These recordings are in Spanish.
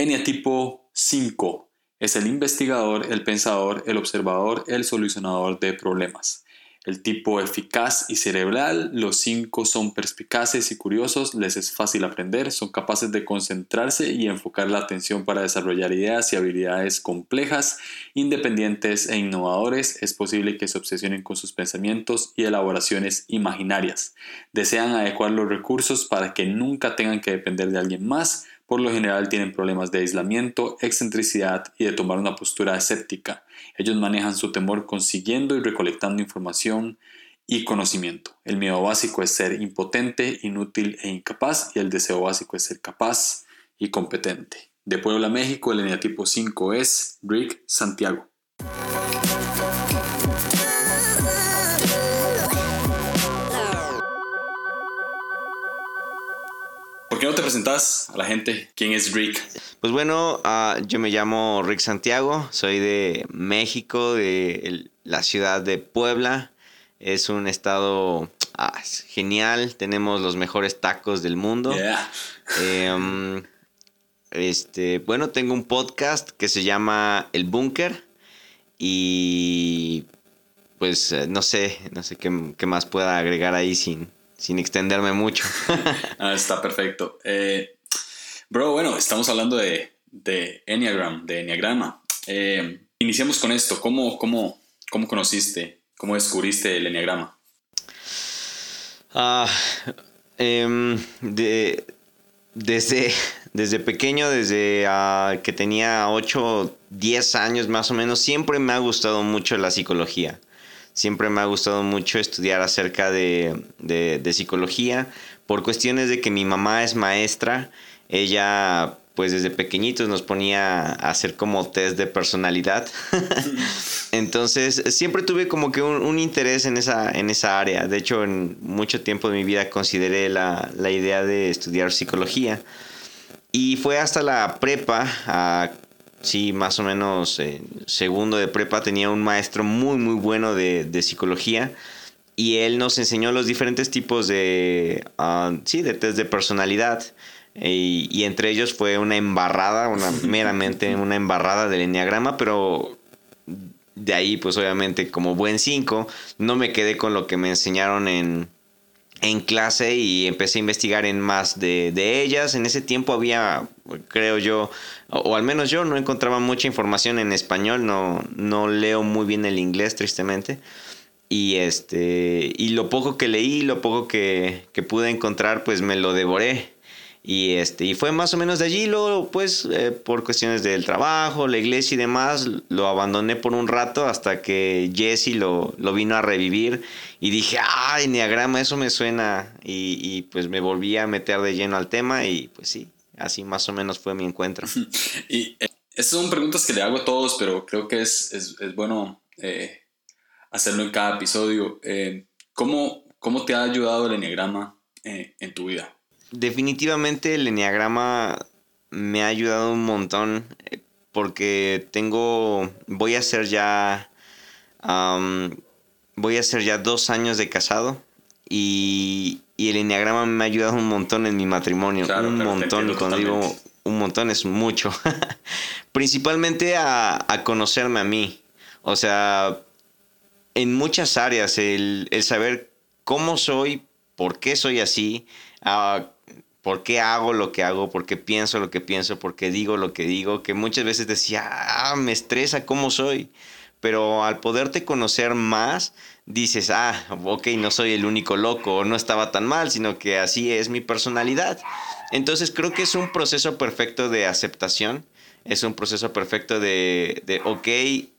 Eneatipo 5 es el investigador, el pensador, el observador, el solucionador de problemas. El tipo eficaz y cerebral, los cinco son perspicaces y curiosos, les es fácil aprender, son capaces de concentrarse y enfocar la atención para desarrollar ideas y habilidades complejas, independientes e innovadores. Es posible que se obsesionen con sus pensamientos y elaboraciones imaginarias. Desean adecuar los recursos para que nunca tengan que depender de alguien más, por lo general tienen problemas de aislamiento, excentricidad y de tomar una postura escéptica. Ellos manejan su temor consiguiendo y recolectando información y conocimiento. El miedo básico es ser impotente, inútil e incapaz y el deseo básico es ser capaz y competente. De Puebla, México, el eneatipo 5 es Rick Santiago. Qué no te presentas a la gente? ¿Quién es Rick? Pues bueno, ah, yo me llamo Rick Santiago, soy de México, de la ciudad de Puebla. Es un estado ah, genial, tenemos los mejores tacos del mundo. Em, este, bueno, tengo un podcast que se llama El Búnker y pues eh, no sé, no sé qué, qué más pueda agregar ahí sin, sin extenderme mucho. ah, está perfecto. Eh, bro, bueno, estamos hablando de, de Enneagram, de Enneagrama. Eh, iniciamos con esto. ¿Cómo, cómo, cómo conociste, cómo descubriste el Enneagrama? Ah, em, de, desde, desde pequeño, desde ah, que tenía 8, 10 años más o menos, siempre me ha gustado mucho la psicología. Siempre me ha gustado mucho estudiar acerca de, psicología por cuestiones de que mi mamá es maestra. Ella pues desde pequeñitos nos ponía a hacer como test de personalidad. Entonces, siempre tuve como que un, interés en esa, en esa área. De hecho, en mucho tiempo de mi vida consideré la, la idea de estudiar psicología. Y fue hasta la prepa, a sí, más o menos en segundo de prepa tenía un maestro muy, muy bueno de, psicología y él nos enseñó los diferentes tipos de, ah, sí, de test de personalidad. Y, entre ellos fue una embarrada, una meramente una embarrada del enneagrama, pero de ahí, pues obviamente, como buen 5, no me quedé con lo que me enseñaron en, en clase y empecé a investigar en más de, ellas. En ese tiempo había, creo yo, o, al menos yo no encontraba mucha información en español, no, no leo muy bien el inglés, tristemente. Y este. Y lo poco que leí, lo poco que, que pude encontrar, pues me lo devoré. Y, este, y fue más o menos de allí, luego pues eh, por cuestiones del trabajo, la iglesia y demás, lo abandoné por un rato hasta que Jesse lo, lo vino a revivir y dije, ah, Enneagrama, eso me suena y, y, pues me volví a meter de lleno al tema y pues sí, así más o menos fue mi encuentro. y eh, estas son preguntas que le hago a todos, pero creo que es, es, es bueno eh, hacerlo en cada episodio. ¿cómo, ¿Cómo te ha ayudado el Enneagrama en tu vida? Definitivamente el enneagrama me ha ayudado un montón eh, porque tengo, voy a hacer ya, voy a hacer ya dos años de casado y, el enneagrama me ha ayudado un montón en mi matrimonio, un montón, y cuando digo un montón es mucho, principalmente a, conocerme a mí, o sea, en muchas áreas, el, el saber cómo soy, por qué soy así, uh, por qué hago lo que hago, por qué pienso lo que pienso, por qué digo lo que digo, que muchas veces decía, ah, me estresa cómo soy. Pero al poderte conocer más, dices, ah, ok, no soy el único loco, no estaba tan mal, sino que así es mi personalidad. Entonces creo que es un proceso perfecto de aceptación, es un proceso perfecto de, de ok,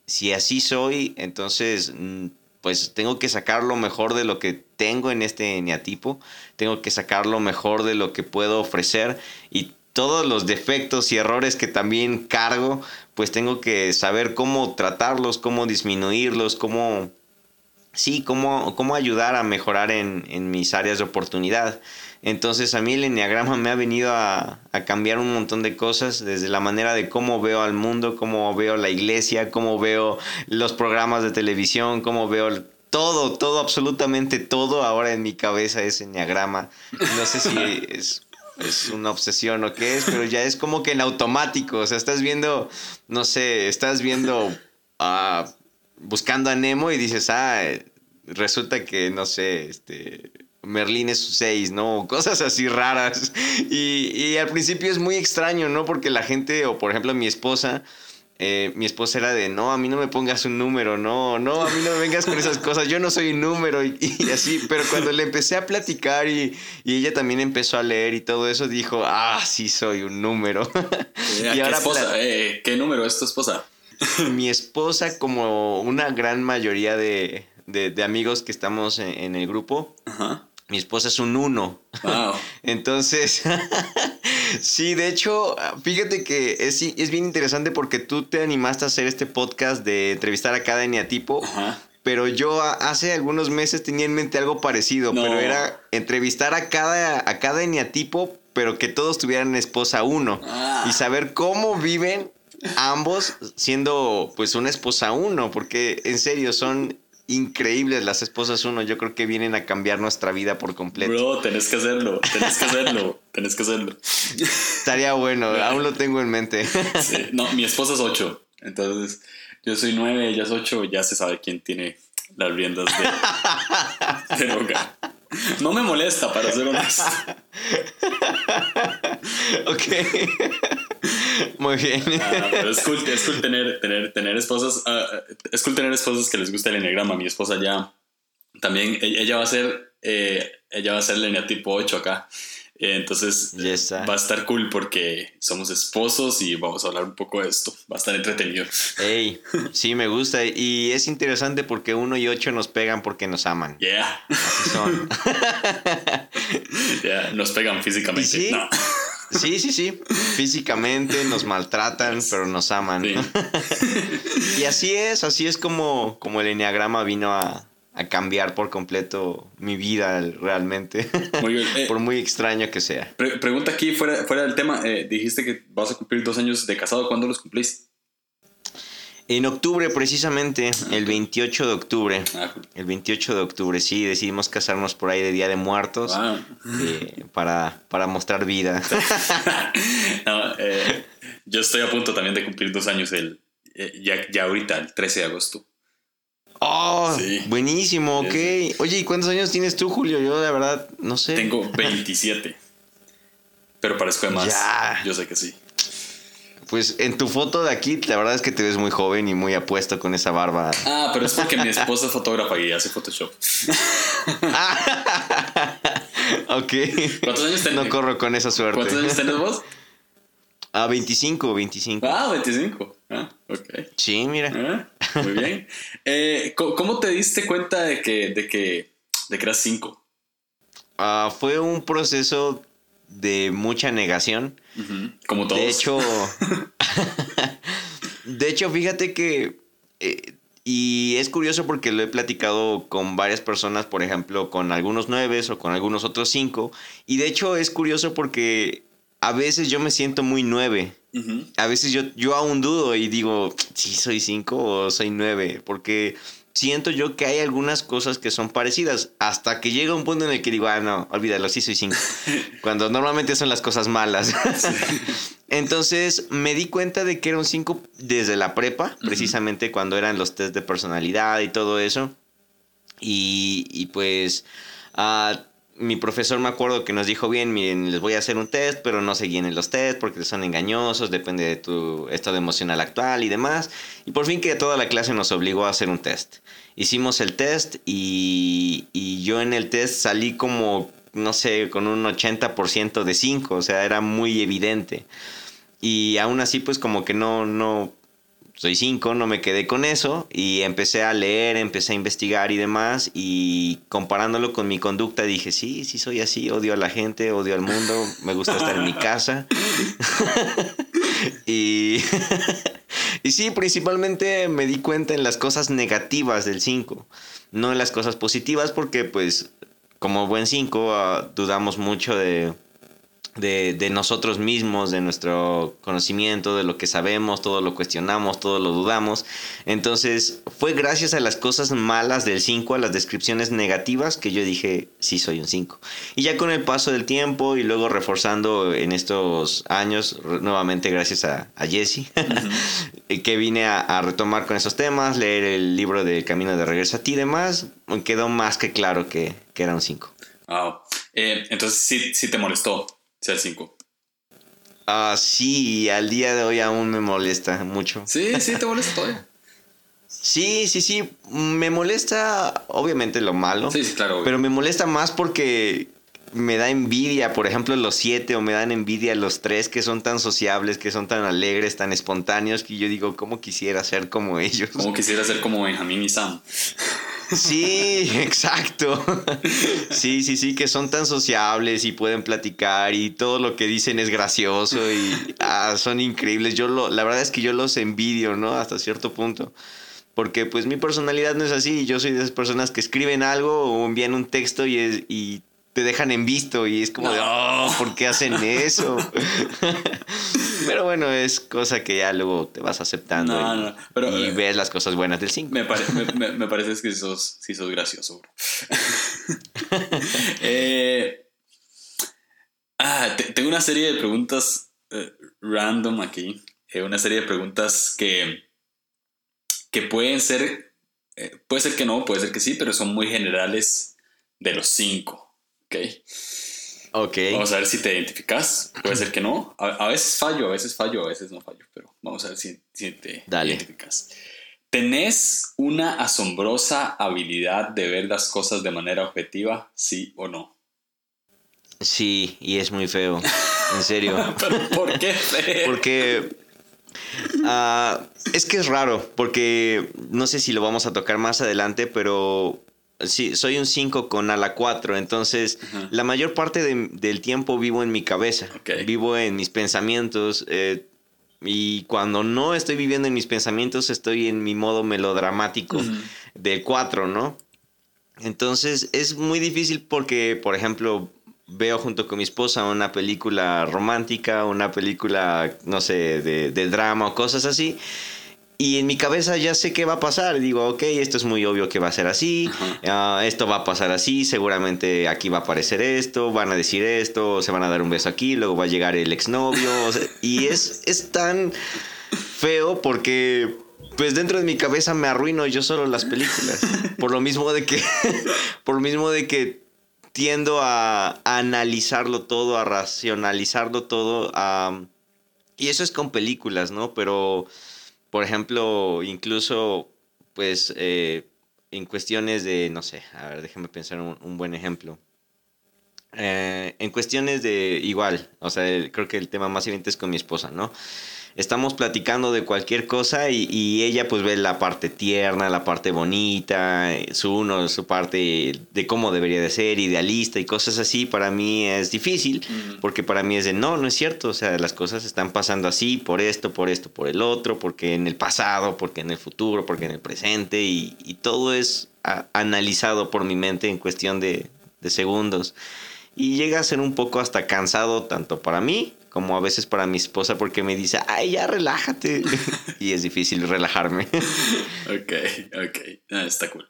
si así soy, entonces mm, pues tengo que sacar lo mejor de lo que tengo en este eneatipo, tengo que sacar lo mejor de lo que puedo ofrecer y todos los defectos y errores que también cargo, pues tengo que saber cómo tratarlos, cómo disminuirlos, cómo, sí, cómo, cómo ayudar a mejorar en, en mis áreas de oportunidad. Entonces a mí el enneagrama me ha venido a, cambiar un montón de cosas, desde la manera de cómo veo al mundo, cómo veo la iglesia, cómo veo los programas de televisión, cómo veo todo, todo, absolutamente todo ahora en mi cabeza es enneagrama. No sé si es es una obsesión o qué es, pero ya es como que en automático. O sea, estás viendo, no sé, estás viendo, ah, buscando a Nemo y dices, ah, resulta que, no sé, este, Merlín es su 6, ¿no? Cosas así raras. Y, y, al principio es muy extraño, ¿no? Porque la gente, o por ejemplo mi esposa, eh, mi esposa era de, no, a mí no me pongas un número, no, no, a mí no me vengas con esas cosas, yo no soy un número y, así, pero cuando le empecé a platicar y, y, ella también empezó a leer y todo eso, dijo, ah, sí soy un número. Y ahora, esposa? Eh, ¿Qué número es tu esposa? mi esposa, como una gran mayoría de, de, de amigos que estamos en, en el grupo, Ajá mi esposa es un uno. Wow. Entonces, sí, de hecho, fíjate que es, es, bien interesante porque tú te animaste a hacer este podcast de entrevistar a cada eneatipo. Pero yo hace algunos meses tenía en mente algo parecido, pero era entrevistar a cada, a cada eneatipo, pero que todos tuvieran esposa uno. Ah. Y saber cómo viven ambos siendo pues una esposa uno, porque en serio son increíbles las esposas uno. Yo creo que vienen a cambiar nuestra vida por completo. Bro, tenés que hacerlo, tenés que hacerlo, tenés que hacerlo. Estaría bueno, aún lo tengo en mente. No, mi esposa es ocho. Entonces, yo soy nueve, ella es ocho, ya se sabe quién tiene las riendas de, de. No me molesta, para ser honesto. ok. Muy bien. Ah, pero es cool, es cool tener, tener, tener esposas. Uh, es cool tener esposas que les gusta el enneagrama. Mi esposa ya también, e, ella va a ser, eh, ella va a ser el tipo 8 acá. Entonces va a estar cool porque somos esposos y vamos a hablar un poco de esto. Va a estar entretenido. Hey, sí, me gusta. Y es interesante porque uno y ocho nos pegan porque nos aman. Yeah. Así son. yeah, nos pegan físicamente. Sí? No. Sí, sí, sí. Físicamente nos maltratan, pero nos aman. y así es, así es como, como el enneagrama vino a, a cambiar por completo mi vida realmente. Muy bien. Eh, por muy extraño que sea. pregunta aquí fuera, fuera del tema. Eh, dijiste que vas a cumplir dos años de casado. ¿Cuándo los cumplís? En octubre, precisamente, el 28 de octubre. Ah, el 28 de octubre, sí, decidimos casarnos por ahí de Día de Muertos eh, para, para mostrar vida. yo estoy a punto también de cumplir dos años el, ya, ya ahorita, el 13 de agosto. Oh, buenísimo, ok. Oye, ¿y cuántos años tienes tú, Julio? Yo, de verdad, no sé. Tengo 27. pero parezco de más. Yo sé que sí. Pues en tu foto de aquí, la verdad es que te ves muy joven y muy apuesto con esa barba. Ah, pero es porque mi esposa es fotógrafa y hace Photoshop. ok. ¿Cuántos años tenés? No corro con esa suerte. ¿Cuántos años tenés vos? Ah, 25, 25. Ah, 25. Ah, ok. Sí, mira. Ah, muy bien. Eh, ¿Cómo te diste cuenta de que, de que, de que eras 5? Ah, fue un proceso de mucha negación. Como todos. De hecho, de hecho, fíjate que, eh, y es curioso porque lo he platicado con varias personas, por ejemplo, con algunos nueve o con algunos otros cinco, y de hecho es curioso porque a veces yo me siento muy nueve. A veces yo, yo aún dudo y digo, si soy cinco o soy nueve, porque siento yo que hay algunas cosas que son parecidas, hasta que llega un punto en el que digo, ah, no, olvídalo, sí soy cinco. Cuando normalmente son las cosas malas. Entonces me di cuenta de que era un cinco desde la prepa, precisamente cuando eran los test de personalidad y todo eso. Y, y pues... Uh, mi profesor me acuerdo que nos dijo bien, miren, les voy a hacer un test, pero no se en los test porque son engañosos, depende de tu estado emocional actual y demás. Y por fin que toda la clase nos obligó a hacer un test. Hicimos el test y, y yo en el test salí como, no sé, con un 80% de 5, o sea, era muy evidente. Y aún así, pues como que no, no, soy cinco, no me quedé con eso y empecé a leer, empecé a investigar y demás y comparándolo con mi conducta dije, sí, sí soy así, odio a la gente, odio al mundo, me gusta estar en mi casa. y, y sí, principalmente me di cuenta en las cosas negativas del 5, no en las cosas positivas porque pues como buen 5 ah, dudamos mucho de de, de, nosotros mismos, de nuestro conocimiento, de lo que sabemos, todo lo cuestionamos, todo lo dudamos. Entonces fue gracias a las cosas malas del 5, a las descripciones negativas, que yo dije, sí, soy un 5. Y ya con el paso del tiempo y luego reforzando en estos años, nuevamente gracias a, a Jesse, que vine a, a, retomar con esos temas, leer el libro de Camino de Regreso a ti y demás, quedó más que claro que, que era un 5. Wow. Eh, entonces sí, sí te molestó sea el 5. Ah, sí, al día de hoy aún me molesta mucho. Sí, sí, te molesta todavía. Sí, sí, sí. Me molesta, obviamente, lo malo. Sí, sí, claro. Pero me molesta más porque me da envidia, por ejemplo, los siete, o me dan envidia los tres que son tan sociables, que son tan alegres, tan espontáneos, que yo digo, ¿cómo quisiera ser como ellos? ¿Cómo quisiera ser como Benjamín y Sam? Sí, exacto. Sí, sí, sí, que son tan sociables y pueden platicar y todo lo que dicen es gracioso y ah, son increíbles. Yo lo, la verdad es que yo los envidio, ¿no? Hasta cierto punto. Porque pues mi personalidad no es así. Yo soy de esas personas que escriben algo o envían un texto y, es, y te dejan en visto y es como de, oh, ¿por qué hacen eso? pero bueno, es cosa que ya luego te vas aceptando y, pero, y eh, ves las cosas buenas del 5. Me, me, parece que sos, sí sos gracioso. eh, ah, tengo una serie de preguntas eh, random aquí. Eh, una serie de preguntas que, que pueden ser, puede ser que no, puede ser que sí, pero son muy generales de los 5. Ok. Ok. Vamos a ver si te identificas. Puede ser que no. A, veces fallo, a veces fallo, a veces no fallo, pero vamos a ver si, te identificas. ¿Tenés una asombrosa habilidad de ver las cosas de manera objetiva, sí o no? Sí, y es muy feo. En serio. ¿Por qué feo? Porque uh, es que es raro, porque no sé si lo vamos a tocar más adelante, pero Sí, soy un 5 con ala 4, entonces la mayor parte del tiempo vivo en mi cabeza, vivo en mis pensamientos eh, y cuando no estoy viviendo en mis pensamientos estoy en mi modo melodramático del 4, ¿no? Entonces es muy difícil porque, por ejemplo, veo junto con mi esposa una película romántica, una película, no sé, de, de drama o cosas así y en mi cabeza ya sé qué va a pasar. Digo, ok, esto es muy obvio que va a ser así. Uh, esto va a pasar así. Seguramente aquí va a aparecer esto. Van a decir esto. Se van a dar un beso aquí. Luego va a llegar el exnovio. O sea, y es, es tan feo porque pues dentro de mi cabeza me arruino yo solo las películas. Por lo mismo de que, por lo mismo de que tiendo a, a analizarlo todo, a racionalizarlo todo. A, y eso es con películas, ¿no? Pero por ejemplo, incluso, pues, eh, en cuestiones de, no sé, a ver, déjame pensar un, un buen ejemplo. Eh, en cuestiones de igual, o sea, creo que el tema más evidente es con mi esposa, ¿no? Estamos platicando de cualquier cosa y, ella pues ve la parte tierna, la parte bonita, su uno, su parte de cómo debería de ser, idealista y cosas así, para mí es difícil, porque para mí es de no, no es cierto, o sea, las cosas están pasando así, por esto, por esto, por el otro, porque en el pasado, porque en el futuro, porque en el presente, y, todo es analizado por mi mente en cuestión de, de segundos. Y llega a ser un poco hasta cansado tanto para mí como a veces para mi esposa porque me dice, ay, ya relájate. y es difícil relajarme. ok, ok, ah, está cool.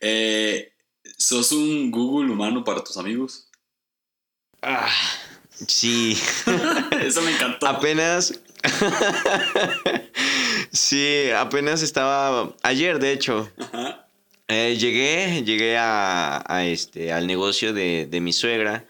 Eh, ¿Sos un Google humano para tus amigos? Ah, sí. Eso me encantó. Apenas... sí, apenas estaba... Ayer, de hecho. Eh, llegué, llegué a, este, al negocio de, de mi suegra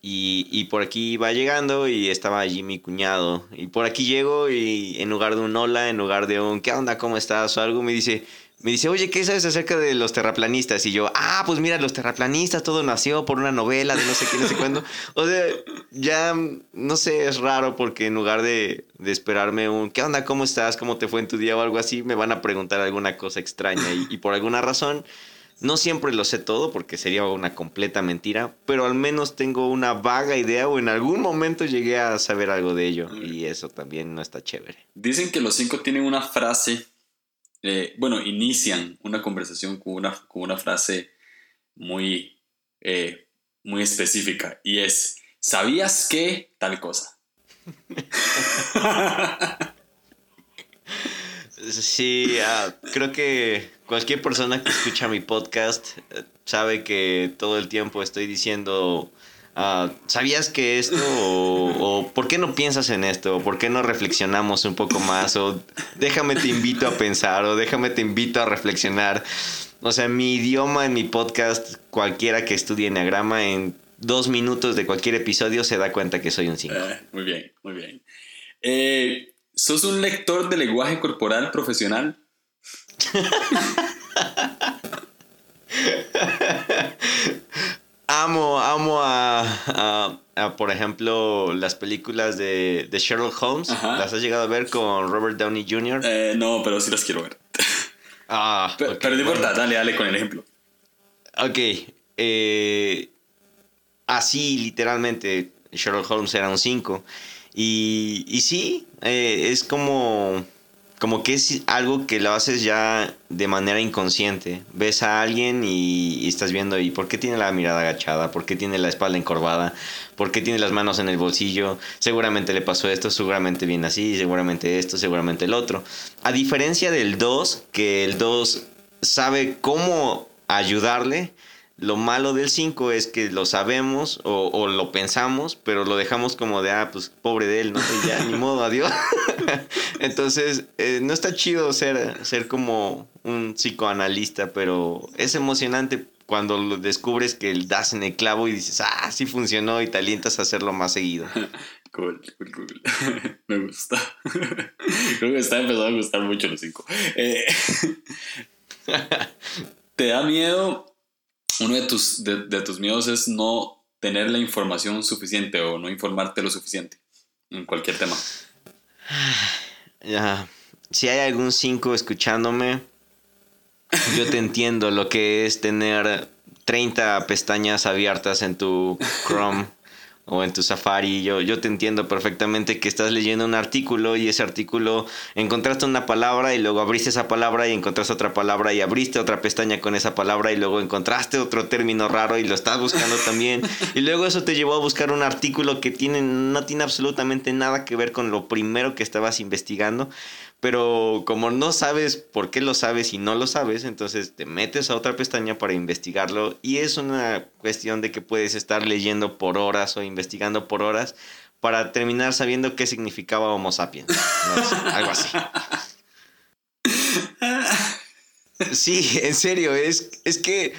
y, y, por aquí iba llegando y estaba allí mi cuñado. Y por aquí llego y en lugar de un hola, en lugar de un ¿qué onda? ¿Cómo estás? o algo, me dice, me dice, oye, ¿qué sabes acerca de los terraplanistas? Y yo, ah, pues mira, los terraplanistas, todo nació por una novela de no sé qué, no sé cuándo. O sea, ya, no sé, es raro porque en lugar de, de, esperarme un, ¿qué onda? ¿Cómo estás? ¿Cómo te fue en tu día o algo así? Me van a preguntar alguna cosa extraña. Y por alguna razón no siempre lo sé todo porque sería una completa mentira, pero al menos tengo una vaga idea o en algún momento llegué a saber algo de ello y eso también no está chévere. Dicen que los cinco tienen una frase, eh, bueno, inician una conversación con una, con una frase muy, eh, muy específica y es, ¿Sabías que tal cosa? Sí, ah, creo que cualquier persona que escucha mi podcast eh, sabe que todo el tiempo estoy diciendo, ah, ¿sabías que esto? O, ¿por qué no piensas en esto? ¿O por qué no reflexionamos un poco más? O déjame te invito a pensar, o déjame te invito a reflexionar. O sea, mi idioma en mi podcast, cualquiera que estudie Enneagrama, en dos minutos de cualquier episodio se da cuenta que soy un 5. Eh, muy bien, muy bien. Eh, ¿Sos un lector de lenguaje corporal profesional? amo, amo a, a, por ejemplo, las películas de, de Sherlock Holmes. ¿Las has llegado a ver con Robert Downey Jr.? Eh, no, pero sí las quiero ver. Ah, pero, okay, pero no importa, dale, dale con el ejemplo. Ok. Eh, así, literalmente, Sherlock Holmes era un 5. Y, y sí, eh, es como, como que es algo que lo haces ya de manera inconsciente. Ves a alguien y, estás viendo, ¿y por qué tiene la mirada agachada? ¿Por qué tiene la espalda encorvada? ¿Por qué tiene las manos en el bolsillo? Seguramente le pasó esto, seguramente viene así, seguramente esto, seguramente el otro. A diferencia del 2, que el 2 sabe cómo ayudarle, lo malo del 5 es que lo sabemos o, lo pensamos, pero lo dejamos como de, ah, pues pobre de él, ¿no? ya, ni modo, adiós. Entonces, eh, no está chido ser, ser como un psicoanalista, pero es emocionante cuando lo descubres que das en el clavo y dices, ah, sí funcionó y te alientas a hacerlo más seguido. Cool, cool, cool. Me gusta. Creo que está empezando a gustar mucho los 5. Eh, ¿Te da miedo uno de tus, de, tus miedos es no tener la información suficiente o no informarte lo suficiente en cualquier tema. Ya. Si hay algún 5 escuchándome, yo te entiendo lo que es tener 30 pestañas abiertas en tu Chrome o en tu Safari, yo, yo te entiendo perfectamente que estás leyendo un artículo y ese artículo encontraste una palabra y luego abriste esa palabra y encontraste otra palabra y abriste otra pestaña con esa palabra y luego encontraste otro término raro y lo estás buscando también. Y luego eso te llevó a buscar un artículo que tiene, no tiene absolutamente nada que ver con lo primero que estabas investigando pero como no sabes por qué lo sabes y no lo sabes, entonces te metes a otra pestaña para investigarlo y es una cuestión de que puedes estar leyendo por horas o investigando por horas para terminar sabiendo qué significaba Homo sapiens. algo así. Sí, en serio, es, es que...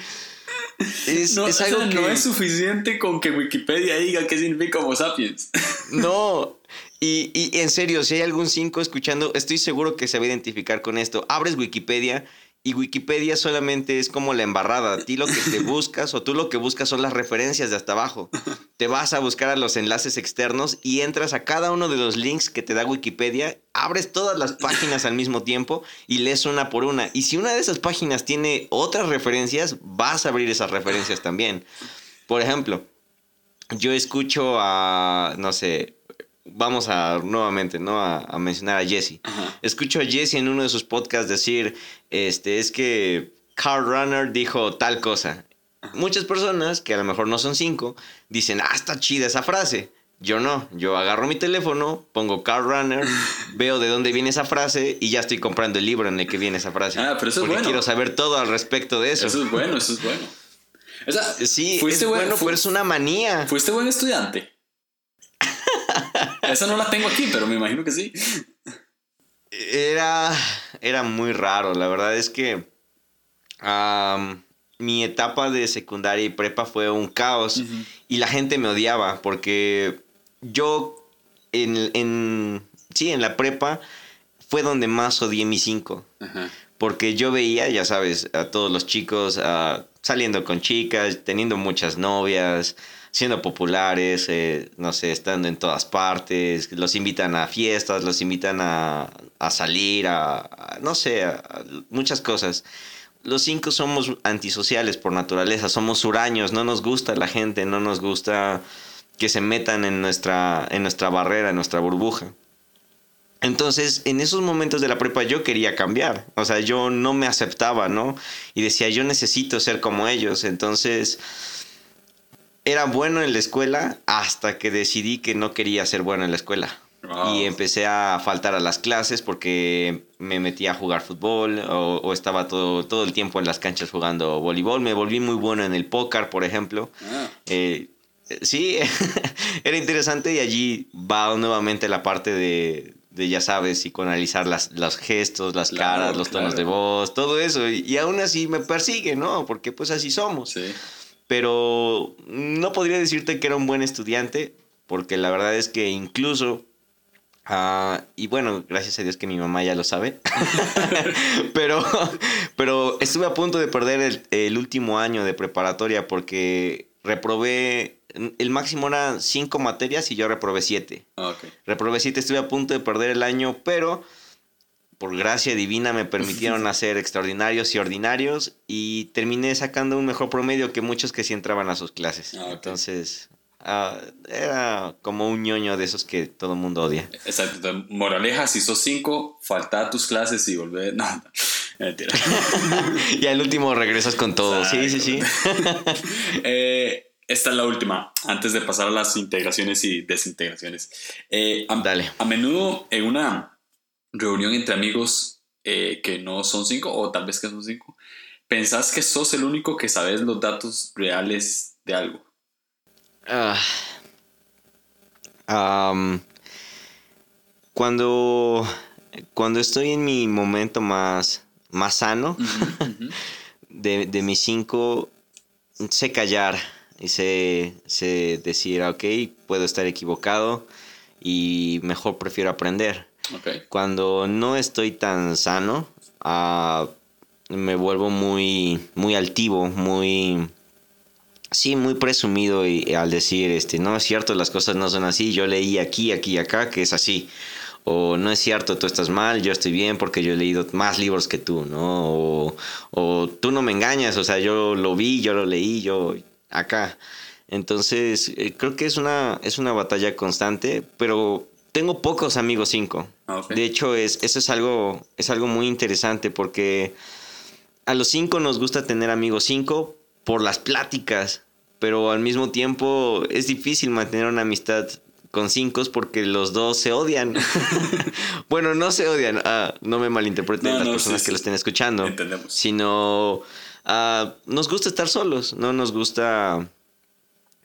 Es, no, es algo que... no es suficiente con que Wikipedia diga qué significa Homo sapiens. No, y, y, en serio, si hay algún 5 escuchando, estoy seguro que se va a identificar con esto. Abres Wikipedia y Wikipedia solamente es como la embarrada. A ti lo que te buscas o tú lo que buscas son las referencias de hasta abajo. Te vas a buscar a los enlaces externos y entras a cada uno de los links que te da Wikipedia, abres todas las páginas al mismo tiempo y lees una por una. Y si una de esas páginas tiene otras referencias, vas a abrir esas referencias también. Por ejemplo, yo escucho a, no sé, vamos a nuevamente, ¿no? A, mencionar a Jesse. Escucho a Jesse en uno de sus podcasts decir, este, es que Carl Runner dijo tal cosa. Muchas personas, que a lo mejor no son cinco, dicen, ah, está chida esa frase. Yo no, yo agarro mi teléfono, pongo Carl Runner, veo de dónde viene esa frase y ya estoy comprando el libro en el que viene esa frase. Ah, pero eso porque es bueno. quiero saber todo al respecto de eso. Eso es bueno, eso es bueno. sí, fuiste es bueno, pero es una manía. ¿Fuiste buen estudiante? Esa no la tengo aquí, pero me imagino que sí. Era, era muy raro, la verdad es que mi etapa de secundaria y prepa fue un caos y la gente me odiaba porque yo en, en, sí, en la prepa fue donde más odié mi 5. Porque yo veía, ya sabes, a todos los chicos ah, saliendo con chicas, teniendo muchas novias, siendo populares, eh, no sé, estando en todas partes, los invitan a fiestas, los invitan a, salir, a, no sé, a, muchas cosas. Los cinco somos antisociales por naturaleza, somos huraños, no nos gusta la gente, no nos gusta que se metan en nuestra, en nuestra barrera, en nuestra burbuja. Entonces, en esos momentos de la prepa yo quería cambiar, o sea, yo no me aceptaba, ¿no? Y decía, yo necesito ser como ellos, entonces era bueno en la escuela hasta que decidí que no quería ser bueno en la escuela. Y empecé a faltar a las clases porque me metí a jugar fútbol o, estaba todo, todo el tiempo en las canchas jugando voleibol. Me volví muy bueno en el póker, por ejemplo. Ah. Eh, sí, era interesante y allí va nuevamente la parte de, de ya sabes, psicoanalizar las, los gestos, las caras, los tonos de voz, todo eso. Y, y, aún así me persigue, ¿no? Porque pues así somos. Sí pero no podría decirte que era un buen estudiante, porque la verdad es que incluso, ah, y bueno, gracias a Dios que mi mamá ya lo sabe, pero, pero estuve a punto de perder el, último año de preparatoria porque reprobé, el máximo eran cinco materias y yo reprobé siete. Ah, reprobé siete, estuve a punto de perder el año, pero por gracia divina me permitieron hacer extraordinarios y ordinarios y terminé sacando un mejor promedio que muchos que sí entraban a sus clases. Ah, Entonces, ah, era como un ñoño de esos que todo el mundo odia. Exacto. Moraleja, si sos cinco, falta a tus clases y volver... No, no. Mentira. y al último regresas con todo. Sí, sí, sí. Eh, esta es la última, antes de pasar a las integraciones y desintegraciones. Eh, Dale. A menudo en una reunión entre amigos eh, que no son cinco o tal vez que son cinco, ¿pensás que sos el único que sabes los datos reales de algo? Ah. cuando, cuando estoy en mi momento más, más sano de, de mis cinco, sé callar y sé, sé decir, ok, puedo estar equivocado y mejor prefiero aprender. Cuando no estoy tan sano, ah, me vuelvo muy, muy altivo, muy... Sí, muy presumido y, al decir, este, no es cierto, las cosas no son así, yo leí aquí, aquí y acá que es así. O no es cierto, tú estás mal, yo estoy bien porque yo he leído más libros que tú, ¿no? O, o tú no me engañas, o sea, yo lo vi, yo lo leí, yo acá. Entonces, eh, creo que es una, es una batalla constante, pero tengo pocos amigos cinco. Ah, de hecho, es, eso es algo, es algo muy interesante porque a los cinco nos gusta tener amigos cinco por las pláticas, pero al mismo tiempo es difícil mantener una amistad con cinco porque los dos se odian. bueno, no se odian, ah, no me malinterpreten las personas que lo estén escuchando, sino ah, nos gusta estar solos, no nos gusta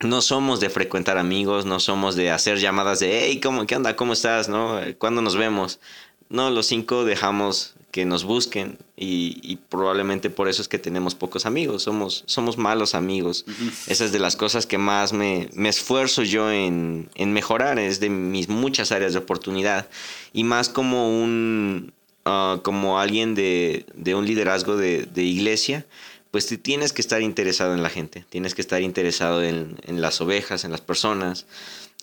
no somos de frecuentar amigos, no somos de hacer llamadas de, hey, ¿cómo, ¿qué onda? ¿Cómo estás? ¿No? ¿Cuándo nos vemos? No, los cinco dejamos que nos busquen y, probablemente por eso es que tenemos pocos amigos, somos, somos malos amigos. Esa es de las cosas que más me, esfuerzo yo en, mejorar, es de mis muchas áreas de oportunidad y más como un, ah, como alguien de, un liderazgo de, de iglesia pues tienes que estar interesado en la gente, tienes que estar interesado en, las ovejas, en las personas.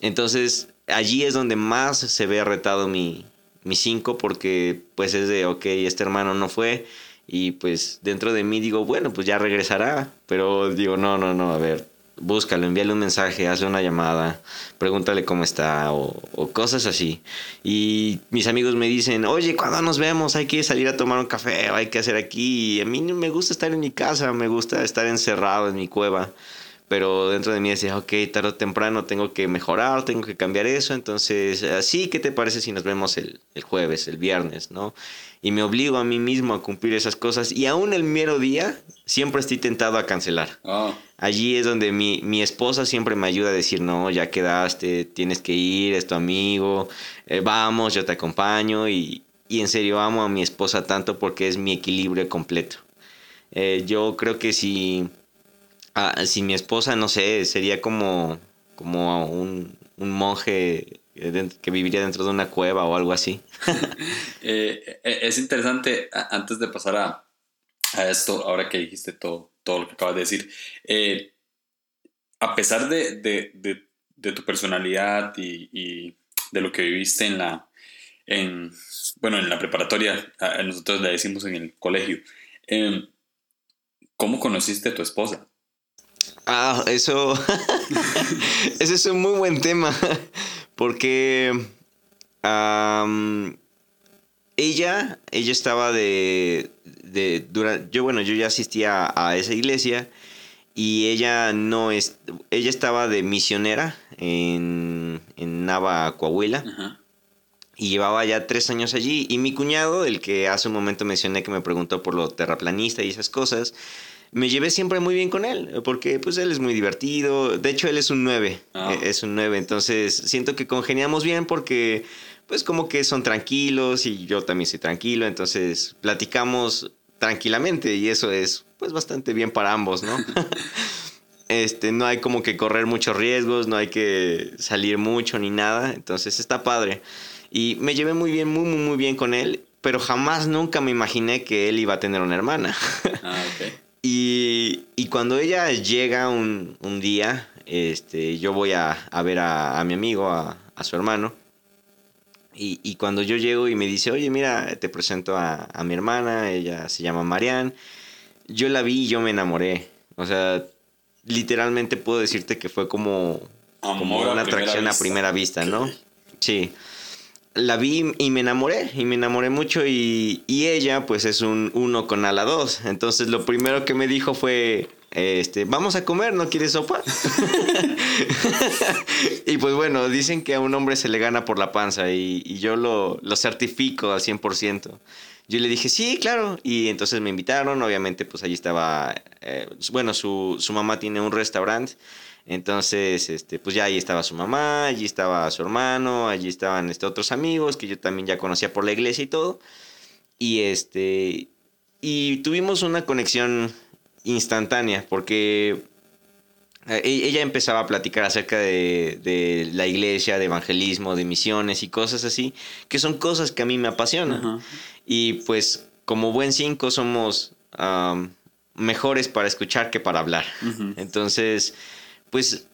Entonces, allí es donde más se ve retado mi, mi cinco, porque pues es de, ok, este hermano no fue, y pues dentro de mí digo, bueno, pues ya regresará, pero digo, no, no, no, a ver, búscalo, envíale un mensaje, hazle una llamada, pregúntale cómo está o, cosas así. Y mis amigos me dicen, oye, ¿cuándo nos vemos? Hay que salir a tomar un café, hay que hacer aquí. Y a mí me gusta estar en mi casa, me gusta estar encerrado en mi cueva. Pero dentro de mí decía, ok, tarde o temprano tengo que mejorar, tengo que cambiar eso. Entonces, así, ¿qué te parece si nos vemos el, el jueves, el viernes, no? y me obligo a mí mismo a cumplir esas cosas y aún el mero día siempre estoy tentado a cancelar. Ah. Allí es donde mi, mi, esposa siempre me ayuda a decir, no, ya quedaste, tienes que ir, es tu amigo, eh, vamos, yo te acompaño y, y, en serio amo a mi esposa tanto porque es mi equilibrio completo. Eh, yo creo que si, ah, si mi esposa, no sé, sería como, como un, un monje que viviría dentro de una cueva o algo así. Eh, eh, es interesante, antes de pasar a, a, esto, ahora que dijiste todo, todo lo que acabas de decir, eh, a pesar de, de, de, tu personalidad y, de lo que viviste en la, en, bueno, en la preparatoria, nosotros le decimos en el colegio, ¿cómo conociste a tu esposa? Ah, eso, ese es un muy buen tema. Porque ella, ella estaba de, de yo bueno, yo ya asistía a, esa iglesia y ella no es, ella estaba de misionera en, en Nava, Coahuila. Ajá. Y llevaba ya tres años allí. Y mi cuñado, el que hace un momento mencioné que me preguntó por lo terraplanista y esas cosas, me llevé siempre muy bien con él, porque pues él es muy divertido. De hecho, él es un 9. Ah. Es un 9. Entonces, siento que congeniamos bien porque pues como que son tranquilos y yo también soy tranquilo. Entonces, platicamos tranquilamente y eso es pues bastante bien para ambos, ¿no? Este, no hay como que correr muchos riesgos, no hay que salir mucho ni nada, entonces está padre. Y me llevé muy bien, muy, muy, muy bien con él, pero jamás nunca me imaginé que él iba a tener una hermana. Ah. Y, y cuando ella llega un, un día, este, yo voy a, a ver a, a mi amigo, a, a su hermano. Y, y cuando yo llego y me dice, oye, mira, te presento a, a mi hermana, ella se llama Marianne. Yo la vi y yo me enamoré. O sea, literalmente puedo decirte que fue como, como a una atracción a primera vista, ¿no? Sí. La vi y me enamoré, y me enamoré mucho y, y ella pues es un uno con ala dos. Entonces lo primero que me dijo fue, este, vamos a comer, ¿no quieres sopa? y pues bueno, dicen que a un hombre se le gana por la panza y, y yo lo, lo certifico al 100%. Yo le dije, sí, claro. Y entonces me invitaron, obviamente pues allí estaba, eh, bueno, su, su mamá tiene un restaurante. Entonces, este, pues ya ahí estaba su mamá, allí estaba su hermano, allí estaban este, otros amigos que yo también ya conocía por la iglesia y todo. Y este, y tuvimos una conexión instantánea porque eh, e- ella empezaba a platicar acerca de, de la iglesia, de evangelismo, de misiones y cosas así, que son cosas que a mí me apasionan. Y pues como buen cinco somos mejores para escuchar que para hablar. Entonces, pues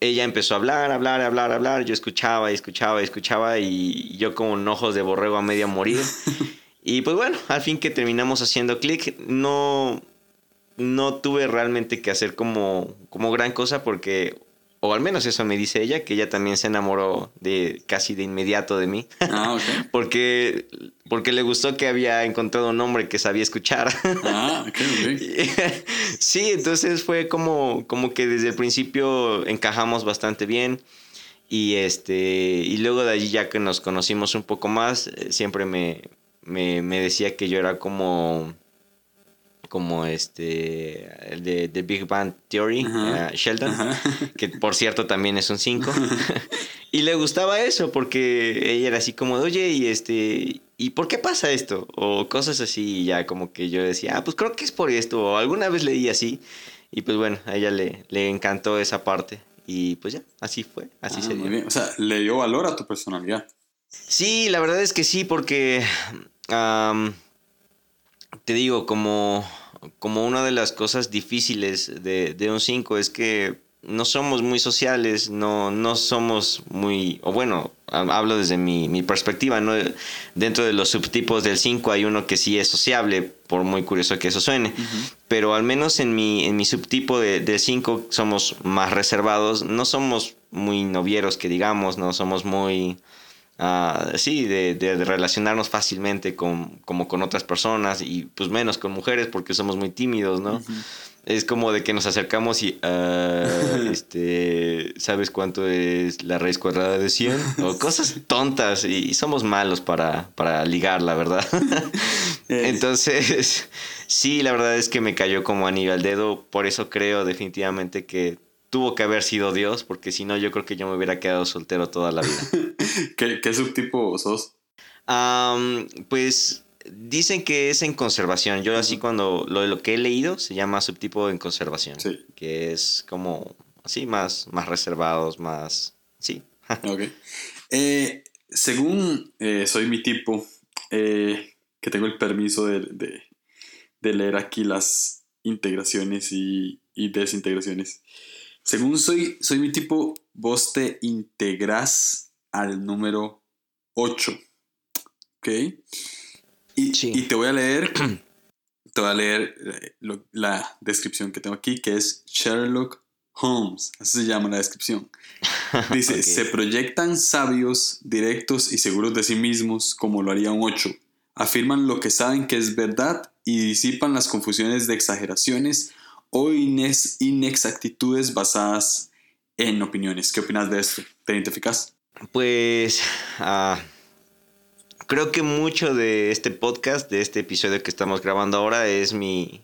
ella empezó a hablar, hablar, hablar, hablar. Yo escuchaba y escuchaba y escuchaba y yo con ojos de borrego a medio morir. y pues bueno, al fin que terminamos haciendo clic, no, no tuve realmente que hacer como, como gran cosa porque, o al menos eso me dice ella, que ella también se enamoró de casi de inmediato de mí. Ah, ok. porque, porque le gustó que había encontrado un hombre que sabía escuchar. Ah, ok, ok. sí, entonces fue como, como que desde el principio encajamos bastante bien. Y este. Y luego de allí, ya que nos conocimos un poco más, eh, siempre me, me, me decía que yo era como. Como este. el De, de Big Bang Theory, eh, Sheldon. Ajá. Que por cierto también es un 5. y le gustaba eso porque ella era así como, de, oye, y este. ¿Y por qué pasa esto? O cosas así, y ya como que yo decía, ah, pues creo que es por esto. O alguna vez leí así. Y pues bueno, a ella le, le encantó esa parte. Y pues ya, así fue, así Ah, se muy dio. bien. O sea, le dio valor a tu personalidad. Sí, la verdad es que sí, porque te digo, como, como una de las cosas difíciles de, de un 5 es que no somos muy sociales, no, no somos muy, o bueno, ha- hablo desde mi, mi perspectiva, ¿no? dentro de los subtipos del 5 hay uno que sí es sociable, por muy curioso que eso suene, pero al menos en mi, en mi subtipo de- del 5 somos más reservados, no somos muy novieros que digamos, no somos muy... Ah, sí, de, de- de relacionarnos fácilmente con, como con otras personas y pues menos con mujeres porque somos muy tímidos, ¿no? Es como de que nos acercamos y, ah, este, ¿sabes cuánto es la raíz cuadrada de 100? O cosas tontas y, y somos malos para, para ligar, la verdad. Eh. Entonces, sí, la verdad es que me cayó como anillo al dedo, por eso creo definitivamente que tuvo que haber sido Dios, porque si no yo creo que yo me hubiera quedado soltero toda la vida. ¿Qué, qué subtipo sos? Pues dicen que es en conservación. Yo así cuando lo, lo que he leído se llama subtipo en conservación. Sí. Que es como así más, más reservados, más... Sí. Ok. Eh, según eh, soy mi tipo, eh, que tengo el permiso de, de- de leer aquí las integraciones y, y desintegraciones. Según soy, soy mi tipo, vos te integras al número 8. ¿Ok? Y, Sí. y te voy a leer, te voy a leer eh, lo- la descripción que tengo aquí, que es Sherlock Holmes. Así se llama la descripción. Dice, se proyectan sabios, directos y seguros de sí mismos como lo haría un 8. Afirman lo que saben que es verdad y disipan las confusiones de exageraciones o inexactitudes basadas en opiniones. ¿Qué opinas de esto? ¿Te identificas? Pues ah, creo que mucho de este podcast, de este episodio que estamos grabando ahora, es mi,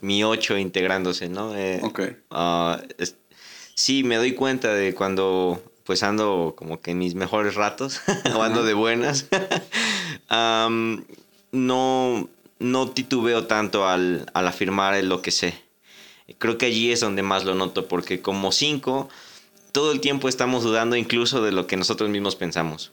mi, ocho integrándose, ¿no? Eh, ok. Ah, sí, me doy cuenta de cuando pues ando como que en mis mejores ratos, o ando de buenas. no, no titubeo tanto al, al afirmar lo que sé. Creo que allí es donde más lo noto, porque como cinco todo el tiempo estamos dudando incluso de lo que nosotros mismos pensamos.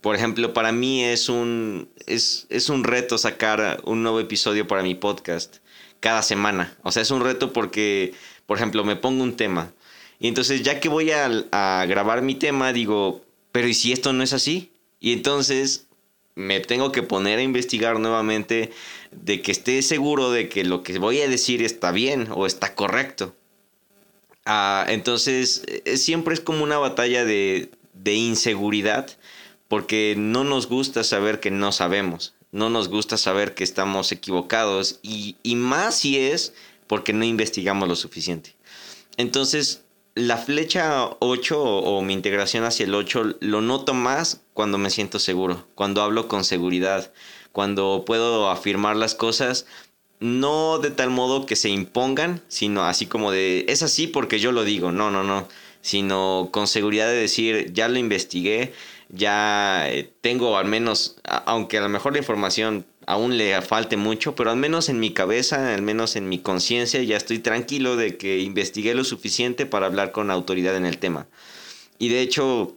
Por ejemplo, para mí es un, es, es, un reto sacar un nuevo episodio para mi podcast cada semana. O sea, es un reto porque, por ejemplo, me pongo un tema. Y entonces ya que voy a, a grabar mi tema, digo, pero ¿y si esto no es así? Y entonces me tengo que poner a investigar nuevamente de que esté seguro de que lo que voy a decir está bien o está correcto. Ah, entonces, eh, siempre es como una batalla de, inseguridad, porque no nos gusta saber que no sabemos, no nos gusta saber que estamos equivocados, y, más si es porque no investigamos lo suficiente. Entonces, la flecha 8 o, mi integración hacia el 8 lo noto más cuando me siento seguro, cuando hablo con seguridad, cuando puedo afirmar las cosas no de tal modo que se impongan, sino así como de, es así porque yo lo digo, no, no, no, sino con seguridad de decir, ya lo investigué, ya eh, tengo al menos, aunque a lo mejor la información aún le falte mucho, pero al menos en mi cabeza, al menos en mi conciencia, ya estoy tranquilo de que investigué lo suficiente para hablar con autoridad en el tema. Y de hecho,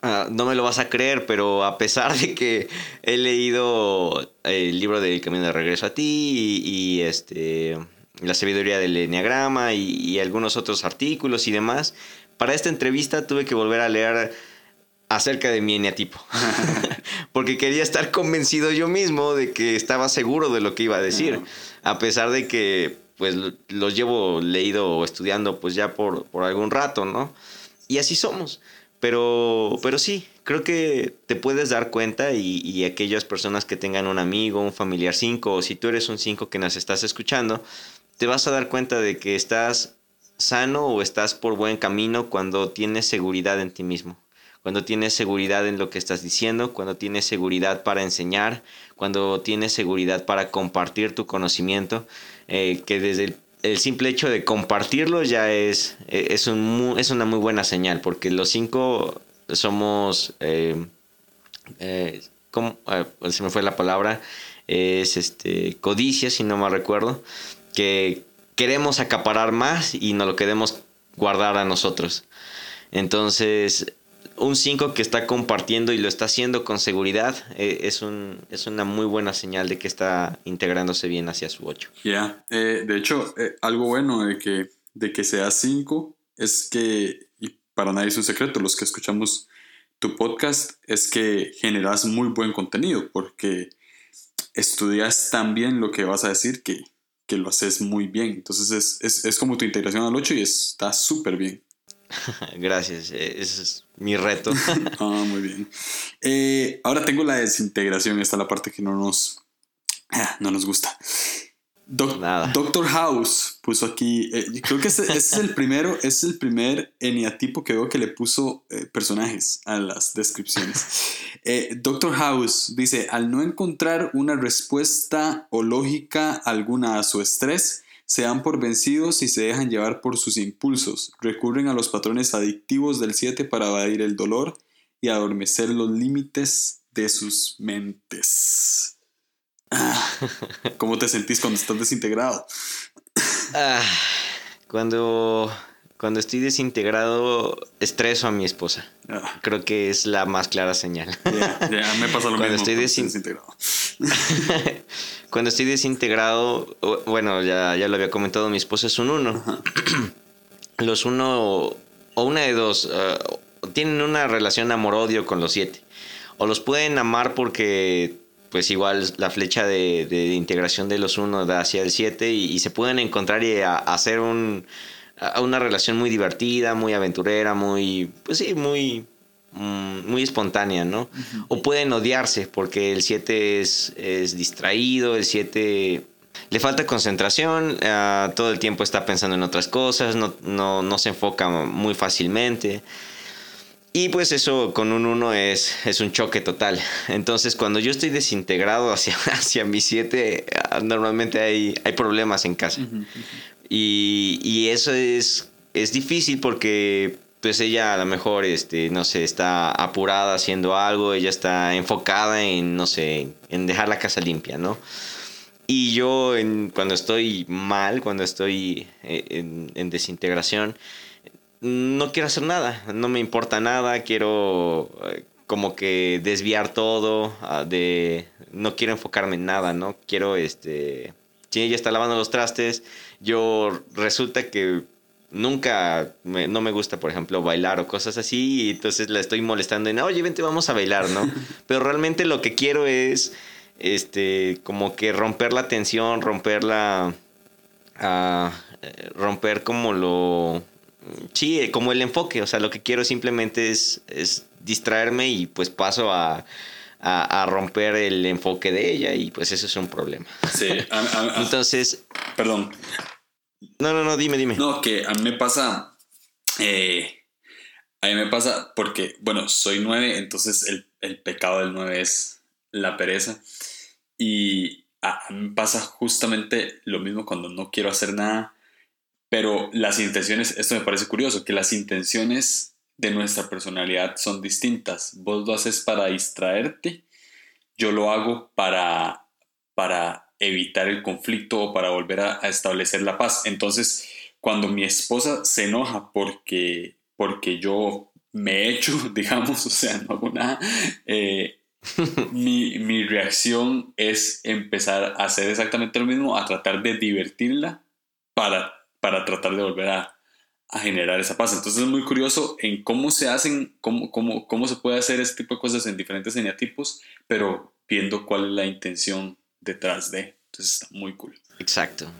Ah, no me lo vas a creer, pero a pesar de que he leído el libro del Camino de Regreso a ti y, este, la sabiduría del Enneagrama y, algunos otros artículos y demás, para esta entrevista tuve que volver a leer acerca de mi eneatipo. Porque quería estar convencido yo mismo de que estaba seguro de lo que iba a decir. A pesar de que pues los llevo leído o estudiando pues ya por, por algún rato, ¿no? Y así somos. Pero, pero sí, creo que te puedes dar cuenta y, aquellas personas que tengan un amigo, un familiar 5 o si tú eres un 5 que nos estás escuchando, te vas a dar cuenta de que estás sano o estás por buen camino cuando tienes seguridad en ti mismo, cuando tienes seguridad en lo que estás diciendo, cuando tienes seguridad para enseñar, cuando tienes seguridad para compartir tu conocimiento, eh, que desde el el simple hecho de compartirlo ya es, eh, es, un, es una muy buena señal, porque los cinco somos, eh, eh, se me fue la palabra, es este, codicia, si no me recuerdo, que queremos acaparar más y no lo queremos guardar a nosotros. Entonces, un 5 que está compartiendo y lo está haciendo con seguridad eh, es, un, es una muy buena señal de que está integrándose bien hacia su 8. Ya, eh, de hecho, eh, algo bueno de que, de que sea 5 es que, y para nadie es un secreto, los que escuchamos tu podcast, es que generas muy buen contenido porque estudias tan bien lo que vas a decir que, que lo haces muy bien. Entonces es, es, es como tu integración al 8 y está súper bien. Gracias, ese es mi reto. ah, muy bien. Eh, ahora tengo la desintegración, esta es la parte que no nos, ah, no nos gusta. Doctor House puso aquí, eh, creo que ese, es el primero, es el primer eniatipo que veo que le puso eh, personajes a las descripciones. Doctor House dice, al no encontrar una respuesta o lógica alguna a su estrés, se dan por vencidos y se dejan llevar por sus impulsos, recurren a los patrones adictivos del 7 para evadir el dolor y adormecer los límites de sus mentes. Ah, ¿Cómo te sentís cuando estás desintegrado? Ah, cuando, cuando estoy desintegrado, estreso a mi esposa. Ah. Creo que es la más clara señal. Ya, me pasa lo cuando mismo. Estoy desintegrado. Cuando estoy desintegrado, bueno, ya, ya lo había comentado, mi esposa es un uno. los uno, o una de dos, eh, tienen una relación amor-odio con los siete. O los pueden amar porque, pues igual, la flecha de, integración de los uno da hacia el siete y, se pueden encontrar y hacer un, una relación muy divertida, muy aventurera, muy, pues sí, muy Mm, muy espontánea, ¿no? O pueden odiarse porque el 7 es, es, distraído, el 7 le falta concentración, ah, todo el tiempo está pensando en otras cosas, no, no, no se enfoca muy fácilmente. Y pues eso con un 1 es, es un choque total. Entonces cuando yo estoy desintegrado hacia, hacia mi 7, ah, normalmente hay, hay problemas en casa. Y, y, eso es, es difícil porque pues ella a lo mejor, este, no sé, está apurada haciendo algo, ella está enfocada en, no sé, en dejar la casa limpia, ¿no? Y yo en, cuando estoy mal, cuando estoy eh, en, en desintegración, no quiero hacer nada, no me importa nada, quiero eh, como que desviar todo, ah, de no quiero enfocarme en nada, ¿no? Quiero, este, si ella está lavando los trastes, yo resulta que nunca, no me gusta, por ejemplo, bailar o cosas así, y entonces la estoy molestando en, oye, vente, vamos a bailar, ¿no? Pero realmente lo que quiero es, este, como que romper la tensión, romper la, uh, romper como lo sí, como el enfoque, o sea, lo que quiero simplemente es, es distraerme y pues paso a, a, romper el enfoque de ella y pues eso es un problema. Sí, entonces... Perdón. No, no, no, dime, dime. No, que a mí me pasa... Eh, a mí me pasa porque, bueno, soy nueve, entonces el, el pecado del nueve es la pereza. Y a mí me pasa justamente lo mismo cuando no quiero hacer nada pero las intenciones, esto me parece curioso, que las intenciones de nuestra personalidad son distintas. Vos lo haces para distraerte, yo lo hago para, para evitar el conflicto o para volver a, establecer la paz. Entonces, cuando mi esposa se enoja porque, porque yo me he hecho, digamos, o sea, no hago nada, eh, mi, mi reacción es empezar a hacer exactamente lo mismo, a tratar de divertirla para para tratar de volver a, generar esa paz. Entonces es muy curioso en cómo se hacen, cómo, cómo, cómo se puede hacer este tipo de cosas en diferentes eneatipos, pero viendo cuál es la intención detrás de. Entonces está muy cool. Exacto.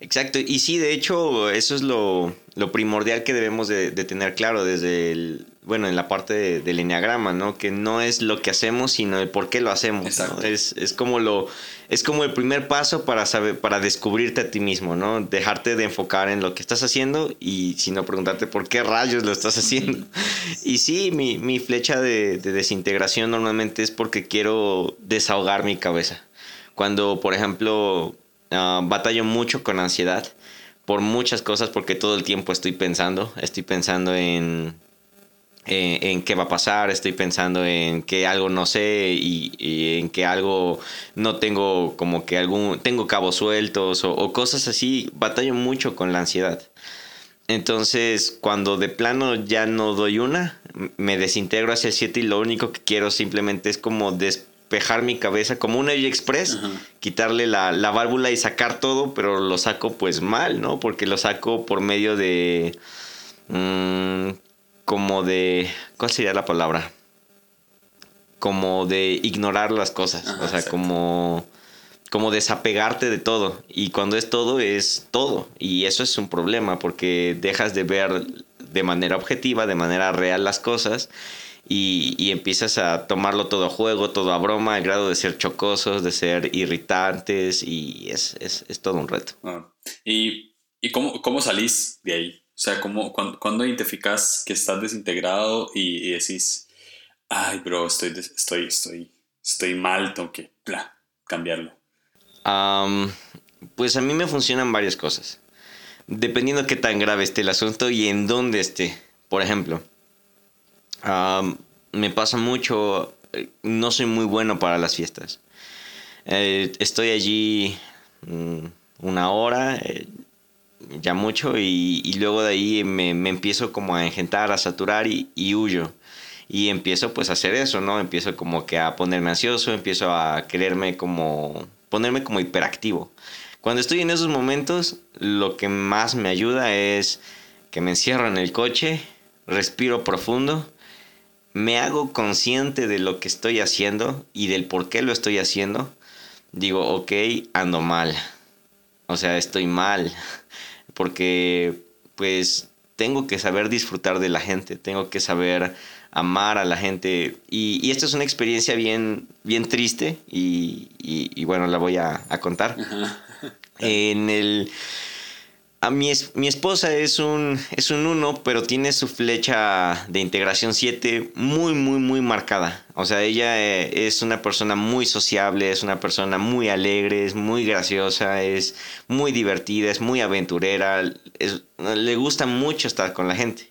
Exacto. Y sí, de hecho, eso es lo, lo primordial que debemos de, de, tener claro desde el, bueno, en la parte del enneagrama, ¿no? Que no es lo que hacemos, sino el por qué lo hacemos. Es, es, como lo, es como el primer paso para saber, para descubrirte a ti mismo, ¿no? Dejarte de enfocar en lo que estás haciendo y sino preguntarte por qué rayos lo estás haciendo. y sí, mi, mi flecha de, de, desintegración normalmente es porque quiero desahogar mi cabeza. Cuando, por ejemplo, uh, batallo mucho con ansiedad por muchas cosas, porque todo el tiempo estoy pensando, estoy pensando en en, qué va a pasar, estoy pensando en que algo no sé y, en que algo no tengo como que algún, tengo cabos sueltos o, cosas así, batallo mucho con la ansiedad. Entonces, cuando de plano ya no doy una, me desintegro hacia el 7 y lo único que quiero simplemente es como despejar mi cabeza como un Express, quitarle la, la, válvula y sacar todo, pero lo saco pues mal, ¿no? Porque lo saco por medio de... Mmm, como de, ¿cuál sería la palabra? Como de ignorar las cosas, o sea, como como desapegarte de todo y cuando es todo es todo y eso es un problema porque dejas de ver de manera objetiva, de manera real las cosas y, empiezas a tomarlo todo a juego, todo a broma, al grado de ser chocosos, de ser irritantes y es, es, es todo un reto. Ah. ¿Y, y cómo, cómo salís de ahí? O sea, ¿cómo, cuando, identificas que estás desintegrado y, decís, ay, bro, estoy, estoy, estoy, estoy mal, tengo que cambiarlo? pues a mí me funcionan varias cosas. Dependiendo qué tan grave esté el asunto y en dónde esté. Por ejemplo, me pasa mucho, eh, no soy muy bueno para las fiestas. Eh, estoy allí mm, una hora, eh, ya mucho y, luego de ahí me, empiezo como a engentar, a saturar y, huyo. Y empiezo pues a hacer eso, ¿no? Empiezo como que a ponerme ansioso, empiezo a quererme como, ponerme como hiperactivo. Cuando estoy en esos momentos, lo que más me ayuda es que me encierro en el coche, respiro profundo, me hago consciente de lo que estoy haciendo y del por qué lo estoy haciendo. Digo, ok, ando mal. O sea, estoy mal porque pues tengo que saber disfrutar de la gente, tengo que saber amar a la gente. Y, y esta es una experiencia bien, bien triste y, y, bueno, la voy a, a contar. En el... A mi, mi, esposa es un, es un 1, pero tiene su flecha de integración 7 muy, muy, muy marcada. O sea, ella eh, es una persona muy sociable, es una persona muy alegre, es muy graciosa, es muy divertida, es muy aventurera, le gusta mucho estar con la gente.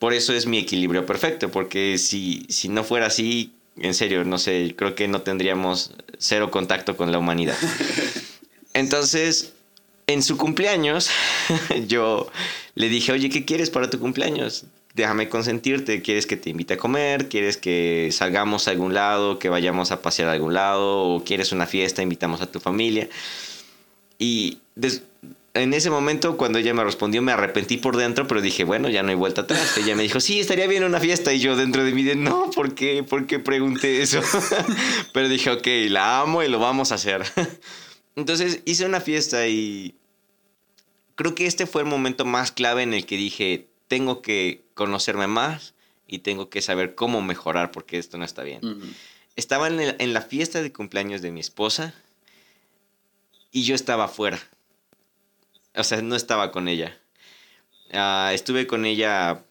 Por eso es mi equilibrio perfecto, porque si, si no fuera así, en serio, no sé, creo que no tendríamos cero contacto con la humanidad. Entonces, en su cumpleaños, yo le dije, oye, ¿qué quieres para tu cumpleaños? Déjame consentirte, ¿quieres que te invite a comer? ¿Quieres que salgamos a algún lado, que vayamos a pasear a algún lado? ¿O quieres una fiesta, invitamos a tu familia? Y en ese momento, cuando ella me respondió, me arrepentí por dentro, pero dije, bueno, ya no hay vuelta atrás. Ella me dijo, sí, estaría bien una fiesta. Y yo dentro de mí, de, no, ¿por qué? ¿Por qué pregunté eso? pero dije, ok, la amo y lo vamos a hacer. Entonces hice una fiesta y creo que este fue el momento más clave en el que dije, tengo que conocerme más y tengo que saber cómo mejorar porque esto no está bien. Estaba en, la fiesta de cumpleaños de mi esposa y yo estaba afuera. O sea, no estaba con ella. Ah, estuve con ella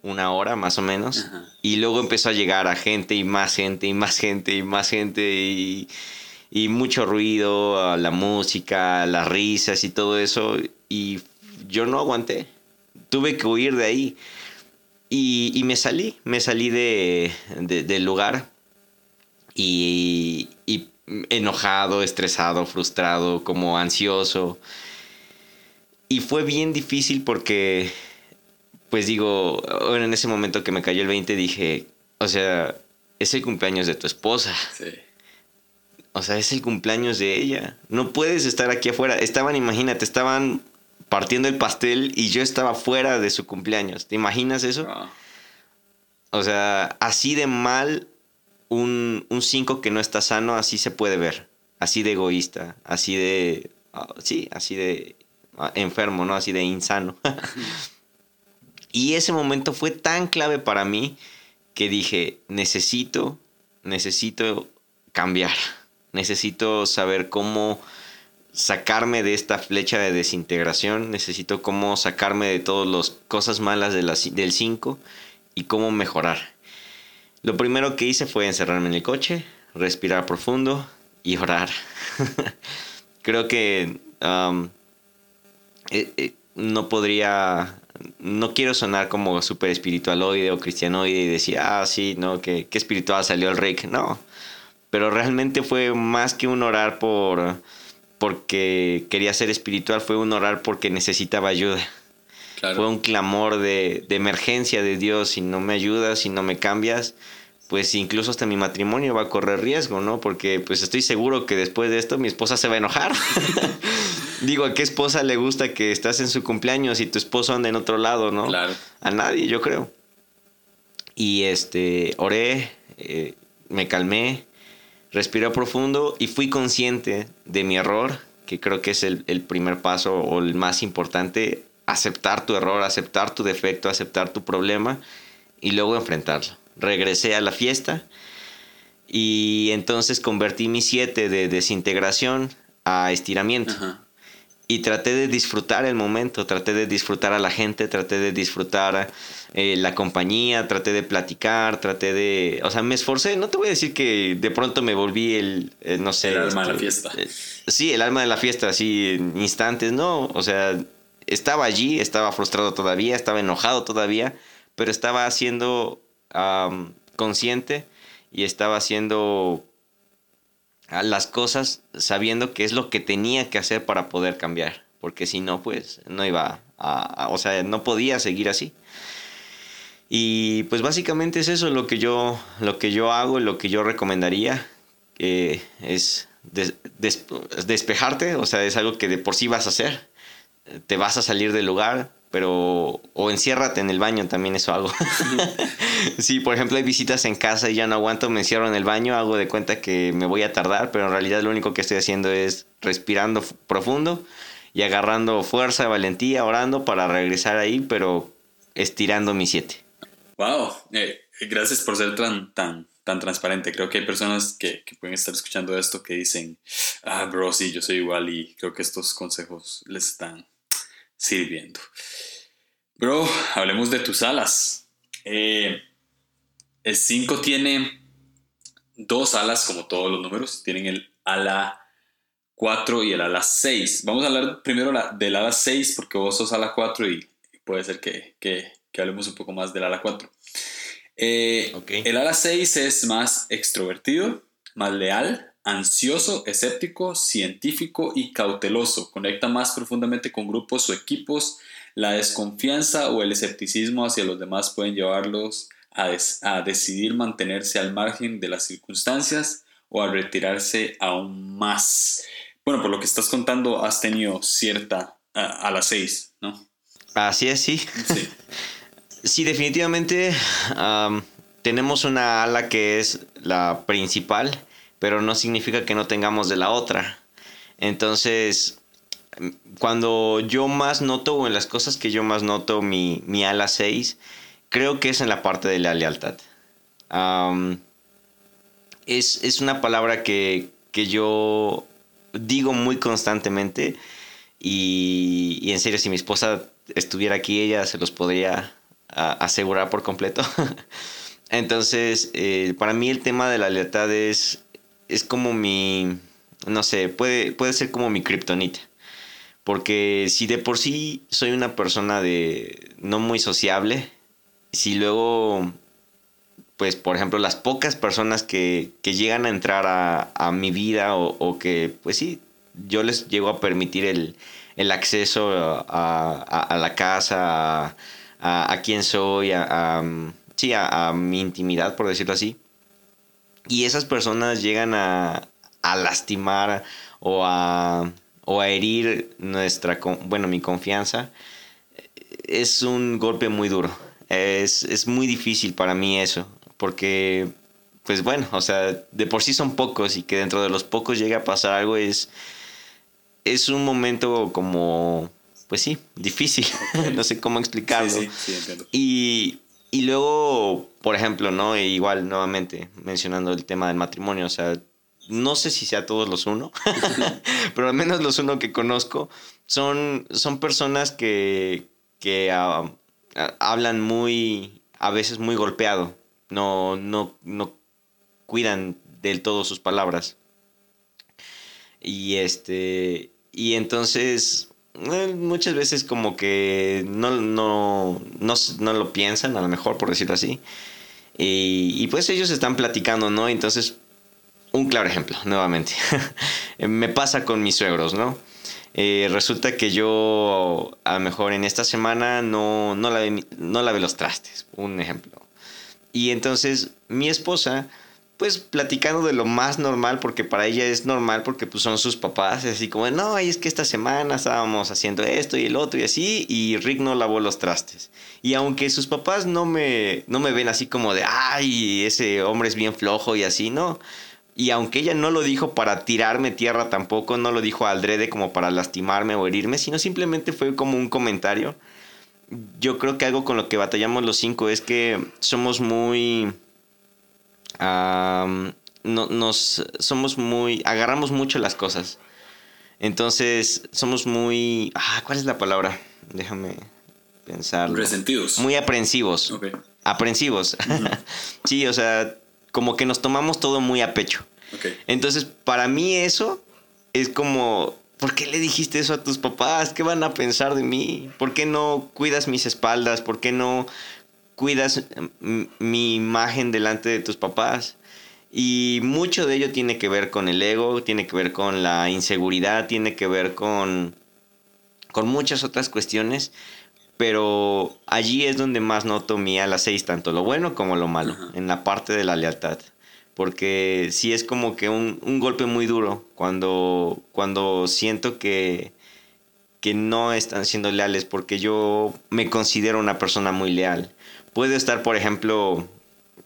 una hora más o menos y luego empezó a llegar a gente y más gente y más gente y más gente y, y mucho ruido, la música, las risas y todo eso y yo no aguanté. Tuve que huir de ahí. Y, me salí, me salí de, del lugar y, enojado, estresado, frustrado, como ansioso. Y fue bien difícil porque, pues digo, en ese momento que me cayó el 20 dije, o sea, es el cumpleaños de tu esposa. Sí. O sea, es el cumpleaños de ella. No puedes estar aquí afuera. Estaban, imagínate, estaban partiendo el pastel y yo estaba fuera de su cumpleaños. ¿Te imaginas eso? Ah. O sea, así de mal un 5 que no está sano, así se puede ver. Así de egoísta, así de... Ah, sí, así de ah, enfermo, ¿no? Así de insano. y ese momento fue tan clave para mí que dije, necesito, necesito cambiar. Necesito saber cómo sacarme de esta flecha de desintegración, necesito cómo sacarme de todas las cosas malas de del 5 y cómo mejorar. Lo primero que hice fue encerrarme en el coche, respirar profundo y orar. Creo que um, eh, eh, no podría, no quiero sonar como súper espiritualoide o cristianoide y decir, ah, sí, no, que, espiritual salió el Rick. No, pero realmente fue más que un orar por porque quería ser espiritual, fue un orar porque necesitaba ayuda. Fue un clamor de, emergencia de Dios, si no me ayudas, si no me cambias, pues incluso hasta mi matrimonio va a correr riesgo, ¿no? Porque pues estoy seguro que después de esto mi esposa se va a enojar. Digo, ¿a qué esposa le gusta que estás en su cumpleaños y tu esposo anda en otro lado, no? Claro. A nadie, yo creo. Y este, oré, eh, me calmé, respiré profundo y fui consciente de mi error, que creo que es el, primer paso o el más importante, aceptar tu error, aceptar tu defecto, aceptar tu problema y luego enfrentarlo. Regresé a la fiesta y entonces convertí mi 7 de desintegración a estiramiento y traté de disfrutar el momento, traté de disfrutar a la gente, traté de disfrutar eh, la compañía, traté de platicar, traté de... O sea, me esforcé, no te voy a decir que de pronto me volví el, eh, no sé... El alma de la este, fiesta. Eh, sí, el alma de la fiesta, así en instantes, no, o sea, estaba allí, estaba frustrado todavía, estaba enojado todavía, pero estaba siendo consciente y estaba haciendo las cosas sabiendo que es lo que tenía que hacer para poder cambiar, porque si no, pues no iba a, o sea, no podía seguir así. Y pues básicamente es eso lo que yo, lo que yo hago, lo que yo recomendaría, es despejarte, o sea, es algo que de por sí vas a hacer, te vas a salir del lugar, pero o enciérrate en el baño, también eso hago. sí, por ejemplo, hay visitas en casa y ya no aguanto, me encierro en el baño, hago de cuenta que me voy a tardar, pero en realidad lo único que estoy haciendo es respirando profundo y agarrando fuerza, valentía, orando para regresar ahí, pero estirando mi siete. Wow, eh, Gracias por ser tan, tan, tan transparente. Creo que hay personas que, que, pueden estar escuchando esto que dicen, ah, bro, sí, yo soy igual y creo que estos consejos les están sirviendo. Bro, hablemos de tus alas. Eh, el 5 tiene dos alas, como todos los números. Tienen el ala 4 y el ala 6. Vamos a hablar primero del ala 6 porque vos sos ala 4 y puede ser que, que, que hablemos un poco más del ala 4. Eh, el ala 6 es más extrovertido, más leal, ansioso, escéptico, científico y cauteloso. Conecta más profundamente con grupos o equipos. La desconfianza o el escepticismo hacia los demás pueden llevarlos a, a decidir mantenerse al margen de las circunstancias o a retirarse aún más. Bueno, por lo que estás contando, has tenido cierta a, las 6, ¿no? Así es, sí. Sí. Sí, definitivamente tenemos una ala que es la principal, pero no significa que no tengamos de la otra. Entonces, cuando yo más noto, o en las cosas que yo más noto mi, mi ala 6, creo que es en la parte de la lealtad. es, una palabra que, que, yo digo muy constantemente y, y en serio, si mi esposa estuviera aquí, ella se los podría asegurar por completo. Entonces, eh, para mí el tema de la lealtad es, es como mi, no sé, puede, puede ser como mi kriptonita. Porque si de por sí soy una persona de no muy sociable, si luego, pues por ejemplo, las pocas personas que, que llegan a entrar a, a mi vida o, o, que, pues sí, yo les llego a permitir el, el acceso a, a, a la casa, a, quién soy, a, sí, a, mi intimidad, por decirlo así. Y esas personas llegan a, lastimar o a, o a herir nuestra, bueno, mi confianza. Es un golpe muy duro. Es, es muy difícil para mí eso, porque pues bueno, o sea, de por sí son pocos y que dentro de los pocos llegue a pasar algo es, es un momento como pues sí, difícil. no sé cómo explicarlo. Sí, sí, y, y luego, por ejemplo, ¿no? E igual, nuevamente, mencionando el tema del matrimonio, o sea, no sé si sea todos los uno, pero al menos los uno que conozco son, son personas que, que hablan muy, a veces muy golpeado, no, no, no cuidan del todo sus palabras. Y este, y entonces muchas veces como que no, no, no, lo piensan, a lo mejor, por decirlo así. Y, pues ellos están platicando, ¿no? Entonces, un claro ejemplo, nuevamente. Me pasa con mis suegros, ¿no? Eh, resulta que yo a lo mejor en esta semana no, no, lavé, no lavé los trastes, un ejemplo. Y entonces mi esposa pues platicando de lo más normal, porque para ella es normal, porque pues son sus papás, así como, no, es que esta semana estábamos haciendo esto y el otro y así, y Rick no lavó los trastes. Y aunque sus papás no me, no me ven así como de, ay, ese hombre es bien flojo y así, no. Y aunque ella no lo dijo para tirarme tierra tampoco, no lo dijo aldrede como para lastimarme o herirme, sino simplemente fue como un comentario. Yo creo que algo con lo que batallamos los cinco es que somos muy no, nos somos muy, agarramos mucho las cosas. Entonces, somos muy, ah, ¿cuál es la palabra? Déjame pensar. Resentidos. Muy aprensivos. Aprensivos. sí, o sea, como que nos tomamos todo muy a pecho. Entonces, para mí eso es como, ¿por qué le dijiste eso a tus papás? ¿Qué van a pensar de mí? ¿Por qué no cuidas mis espaldas? ¿Por qué no cuidas mi imagen delante de tus papás. Y mucho de ello tiene que ver con el ego, tiene que ver con la inseguridad, tiene que ver con, con muchas otras cuestiones. Pero allí es donde más noto mi a las seis, tanto lo bueno como lo malo, en la parte de la lealtad. Porque sí es como que un, un golpe muy duro cuando, cuando siento que, que no están siendo leales, porque yo me considero una persona muy leal puedo estar, por ejemplo,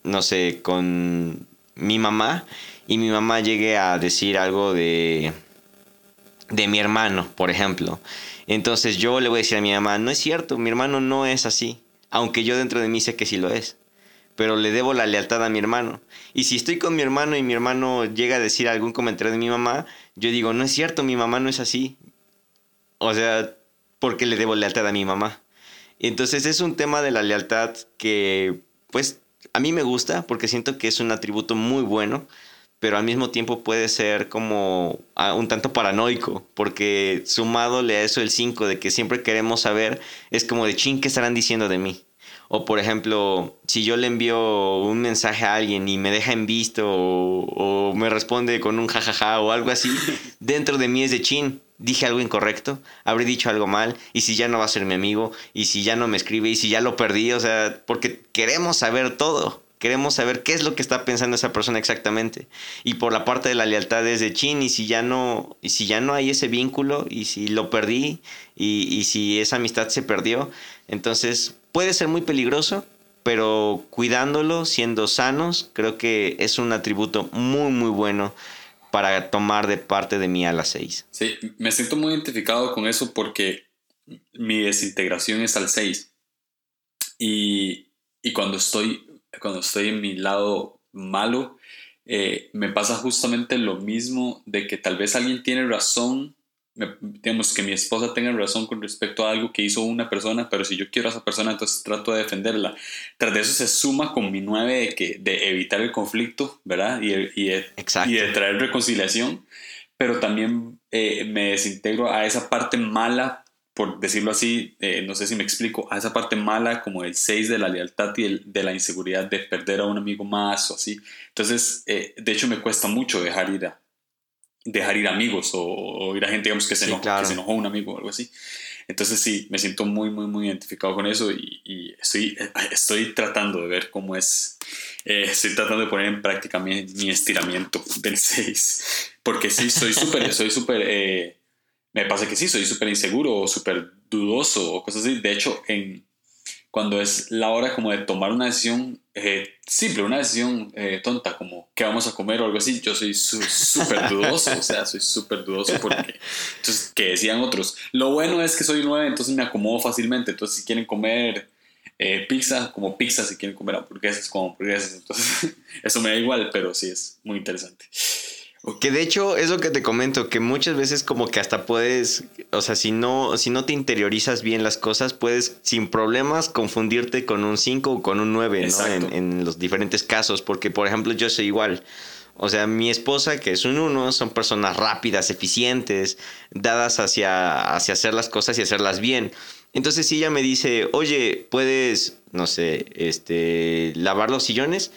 no sé, con mi mamá y mi mamá llegue a decir algo de, de mi hermano, por ejemplo. Entonces yo le voy a decir a mi mamá, no es cierto, mi hermano no es así, aunque yo dentro de mí sé que sí lo es. pero le debo la lealtad a mi hermano. Y si estoy con mi hermano y mi hermano llega a decir algún comentario de mi mamá, yo digo, no es cierto, mi mamá no es así. O sea, porque le debo lealtad a mi mamá. Y entonces es un tema de la lealtad que, pues, a mí me gusta porque siento que es un atributo muy bueno, pero al mismo tiempo puede ser como ah, un tanto paranoico, porque sumadole a eso el 5 de que siempre queremos saber, es como de ching, ¿qué estarán diciendo de mí? O por ejemplo, si yo le envío un mensaje a alguien y me deja en visto o, me responde con un jajaja o algo así, dentro de mí es de chin. Dije algo incorrecto, habré dicho algo mal, y si ya no va a ser mi amigo, y si ya no me escribe, y si ya lo perdí, o sea, porque queremos saber todo. Queremos saber qué es lo que está pensando esa persona exactamente. Y por la parte de la lealtad es de chin, y si ya no, y si ya no hay ese vínculo, y si lo perdí, y, y si esa amistad se perdió, entonces puede ser muy peligroso, pero cuidándolo, siendo sanos, creo que es un atributo muy, muy bueno para tomar de parte de mí a las 6. Sí, me siento muy identificado con eso porque mi desintegración es al 6. Y, y, cuando, estoy, cuando estoy en mi lado malo, eh, me pasa justamente lo mismo de que tal vez alguien tiene razón digamos, que mi esposa tenga razón con respecto a algo que hizo una persona, pero si yo quiero a esa persona, entonces trato de defenderla. Tras de eso se suma con mi nueve de, que, de evitar el conflicto, ¿verdad? Y, y, de, y de traer reconciliación, pero también eh, me desintegro a esa parte mala, por decirlo así, eh, no sé si me explico, a esa parte mala como el 6 de la lealtad y el, de la inseguridad de perder a un amigo más o así. Entonces, eh, de hecho, me cuesta mucho dejar ir a, dejar ir amigos o, ir a gente digamos, que, se enojó, que se enojó un amigo o algo así. Entonces sí, me siento muy, muy, muy identificado con eso y, estoy, estoy tratando de ver cómo es, eh, estoy tratando de poner en práctica mi, mi estiramiento del 6, porque sí, soy súper, soy súper, eh, me pasa que sí, soy súper inseguro o súper dudoso o cosas así. De hecho, en, cuando es la hora como de tomar una decisión eh, simple, una decisión eh, tonta, como qué vamos a comer o algo así, yo soy súper dudoso, o sea, soy súper dudoso porque, entonces, que decían otros, lo bueno es que soy nueve, entonces me acomodo fácilmente, entonces si quieren comer eh, pizza, como pizza, si quieren comer hamburguesas, como hamburguesas, entonces eso me da igual, pero sí es muy interesante. Que de hecho es lo que te comento, que muchas veces como que hasta puedes, o sea, si no, si no te interiorizas bien las cosas, puedes sin problemas confundirte con un 5 o con un 9, ¿no? En, en, los diferentes casos, porque por ejemplo yo soy igual. O sea, mi esposa, que es un 1, son personas rápidas, eficientes, dadas hacia, hacia hacer las cosas y hacerlas bien. Entonces si ella me dice, oye, puedes, no sé, este, lavar los sillones,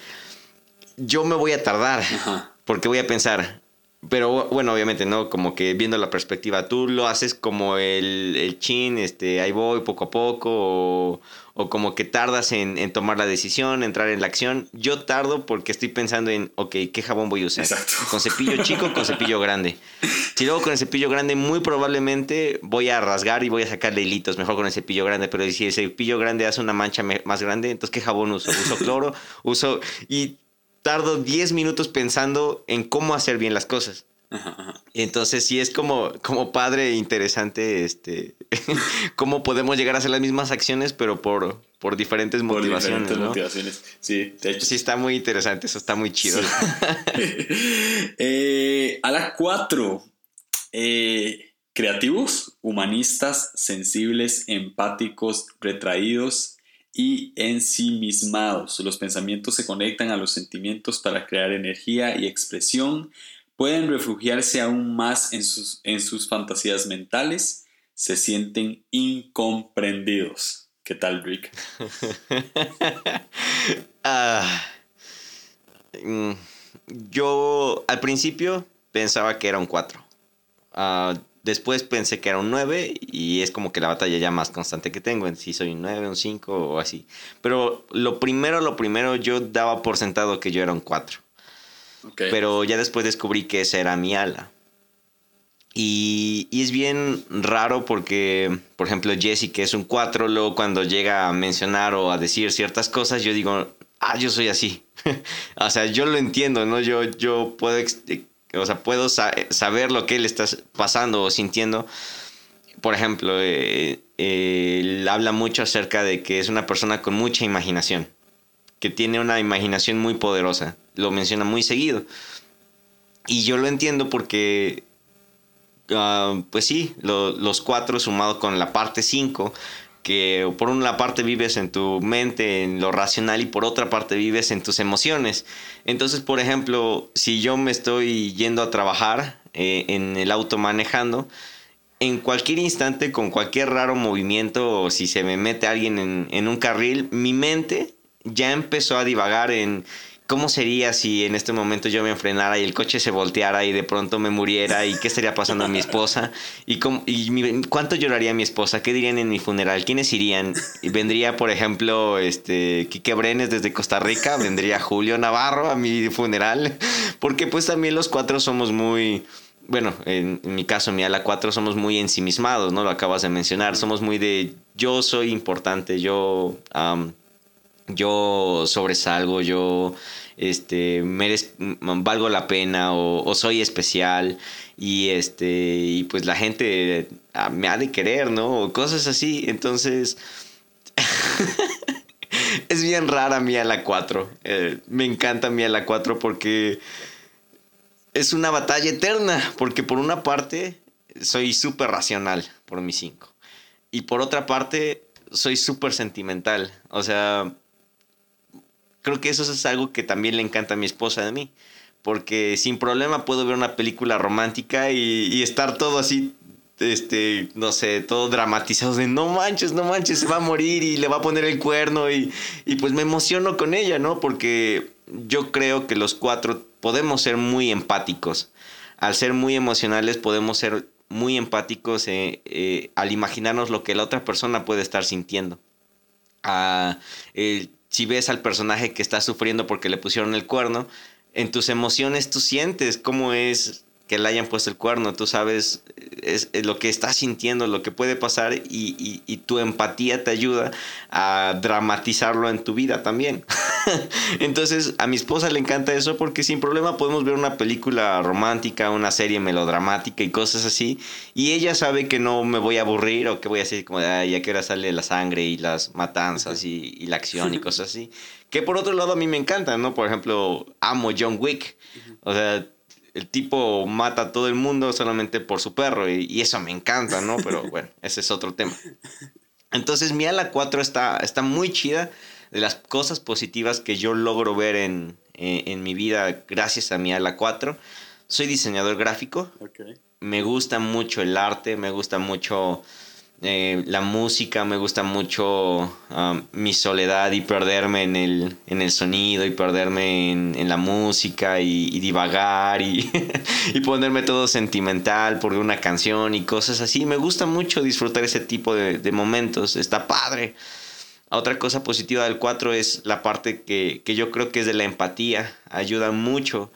yo me voy a tardar. Porque voy a pensar, pero bueno, obviamente, ¿no? Como que viendo la perspectiva, tú lo haces como el, el chin, este, ahí voy poco a poco, o, como que tardas en, tomar la decisión, entrar en la acción. Yo tardo porque estoy pensando en, ok, ¿qué jabón voy a usar? Exacto. ¿Con cepillo chico o con cepillo grande? Si luego con el cepillo grande, muy probablemente voy a rasgar y voy a sacarle hilitos, mejor con el cepillo grande, pero si el cepillo grande hace una mancha más grande, entonces ¿qué jabón uso? Uso cloro, uso... Y tardo 10 minutos pensando en cómo hacer bien las cosas. Entonces sí es como, como padre interesante este cómo podemos llegar a hacer las mismas acciones, pero por, por diferentes motivaciones. motivaciones. Sí, de hecho. Sí, está muy interesante, eso está muy chido. Eh, a la 4. Eh, creativos, humanistas, sensibles, empáticos, retraídos, y ensimismados. Los pensamientos se conectan a los sentimientos para crear energía y expresión. Pueden refugiarse aún más en sus, en sus fantasías mentales. Se sienten incomprendidos. ¿Qué tal, Rick? Ah, mm, yo al principio pensaba que era un 4. Después pensé que era un 9 y es como que la batalla ya más constante que tengo, en si soy un 9, un 5 o así. Pero lo primero, lo primero, yo daba por sentado que yo era un 4. Pero ya después descubrí que esa era mi ala. Y, y, es bien raro porque, por ejemplo, Jesse, que es un 4, luego cuando llega a mencionar o a decir ciertas cosas, yo digo, ah, yo soy así. o sea, yo lo entiendo, ¿no? Yo, yo puedo o sea, puedo saber lo que él está pasando o sintiendo. Por ejemplo, eh, eh, él habla mucho acerca de que es una persona con mucha imaginación. que tiene una imaginación muy poderosa. Lo menciona muy seguido. Y yo lo entiendo porque, ah, pues sí, los cuatro sumado con la parte 5, que por una parte vives en tu mente, en lo racional, y por otra parte vives en tus emociones. Entonces, por ejemplo, si yo me estoy yendo a trabajar eh, en el auto manejando, en cualquier instante, con cualquier raro movimiento, o si se me mete alguien en, en un carril, mi mente ya empezó a divagar en ¿Cómo sería si en este momento yo me frenara y el coche se volteara y de pronto me muriera? ¿Y qué estaría pasando a mi esposa? ¿Y, cómo, y cuánto lloraría mi esposa? ¿Qué dirían en mi funeral? ¿Quiénes irían? Vendría, por ejemplo, este, Quique Brenes desde Costa Rica, vendría Julio Navarro a mi funeral, porque pues también los cuatro somos muy bueno, en, mi caso, mi ala 4, somos muy ensimismados, ¿no? Lo acabas de mencionar. Somos muy de yo soy importante, yo, yo sobresalgo, yo este, valgo la pena o, soy especial y, este, y pues la gente ah, me ha de querer, ¿no? O cosas así. Entonces, es bien rara mi a la 4. Eh, me encanta mi a la 4 porque es una batalla eterna. Porque por una parte, soy súper racional por mi 5. Y por otra parte, soy súper sentimental. O sea, creo que eso es algo que también le encanta a mi esposa de mí. Porque sin problema puedo ver una película romántica y, estar todo así, este, no sé, todo dramatizado de no manches, no manches, se va a morir y le va a poner el cuerno y, y pues me emociono con ella, ¿no? Porque yo creo que los cuatro podemos ser muy empáticos. Al ser muy emocionales podemos ser muy empáticos eh, eh, al imaginarnos lo que la otra persona puede estar sintiendo. Ah, si ves al personaje que está sufriendo porque le pusieron el cuerno, en tus emociones tú sientes cómo es que le hayan puesto el cuerno, tú sabes es, lo que está sintiendo, lo que puede pasar y, y, tu empatía te ayuda a dramatizarlo en tu vida también. Entonces a mi esposa le encanta eso porque sin problema podemos ver una película romántica, una serie melodramática y cosas así y ella sabe que no me voy a aburrir o que voy a decir como de, Ay, ya que ahora sale la sangre y las matanzas y, y la acción y cosas así. Que por otro lado a mí me encanta, ¿no? Por ejemplo, amo John Wick. O sea, el tipo mata a todo el mundo solamente por su perro y, eso me encanta, ¿no? Pero bueno, ese es otro tema. Entonces mi ala 4 está, está muy chida. De las cosas positivas que yo logro ver en, en, mi vida gracias a mi ala 4. Soy diseñador gráfico. Me gusta mucho el arte, me gusta mucho eh, la música, me gusta mucho um, mi soledad y perderme en el, en el sonido y perderme en, la música y, divagar y, y, ponerme todo sentimental por una canción y cosas así. Me gusta mucho disfrutar ese tipo de, momentos, está padre. Otra cosa positiva del 4 es la parte que, yo creo que es de la empatía, ayuda mucho.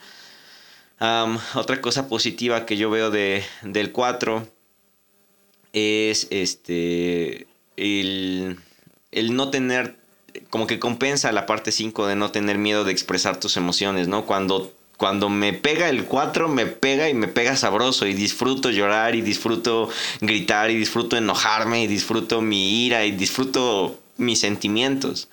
Um, otra cosa positiva que yo veo de, del 4 es este el, no tener, como que compensa la parte 5 de no tener miedo de expresar tus emociones, ¿no? Cuando, cuando me pega el 4, me pega y me pega sabroso y disfruto llorar y disfruto gritar y disfruto enojarme y disfruto mi ira y disfruto mis sentimientos.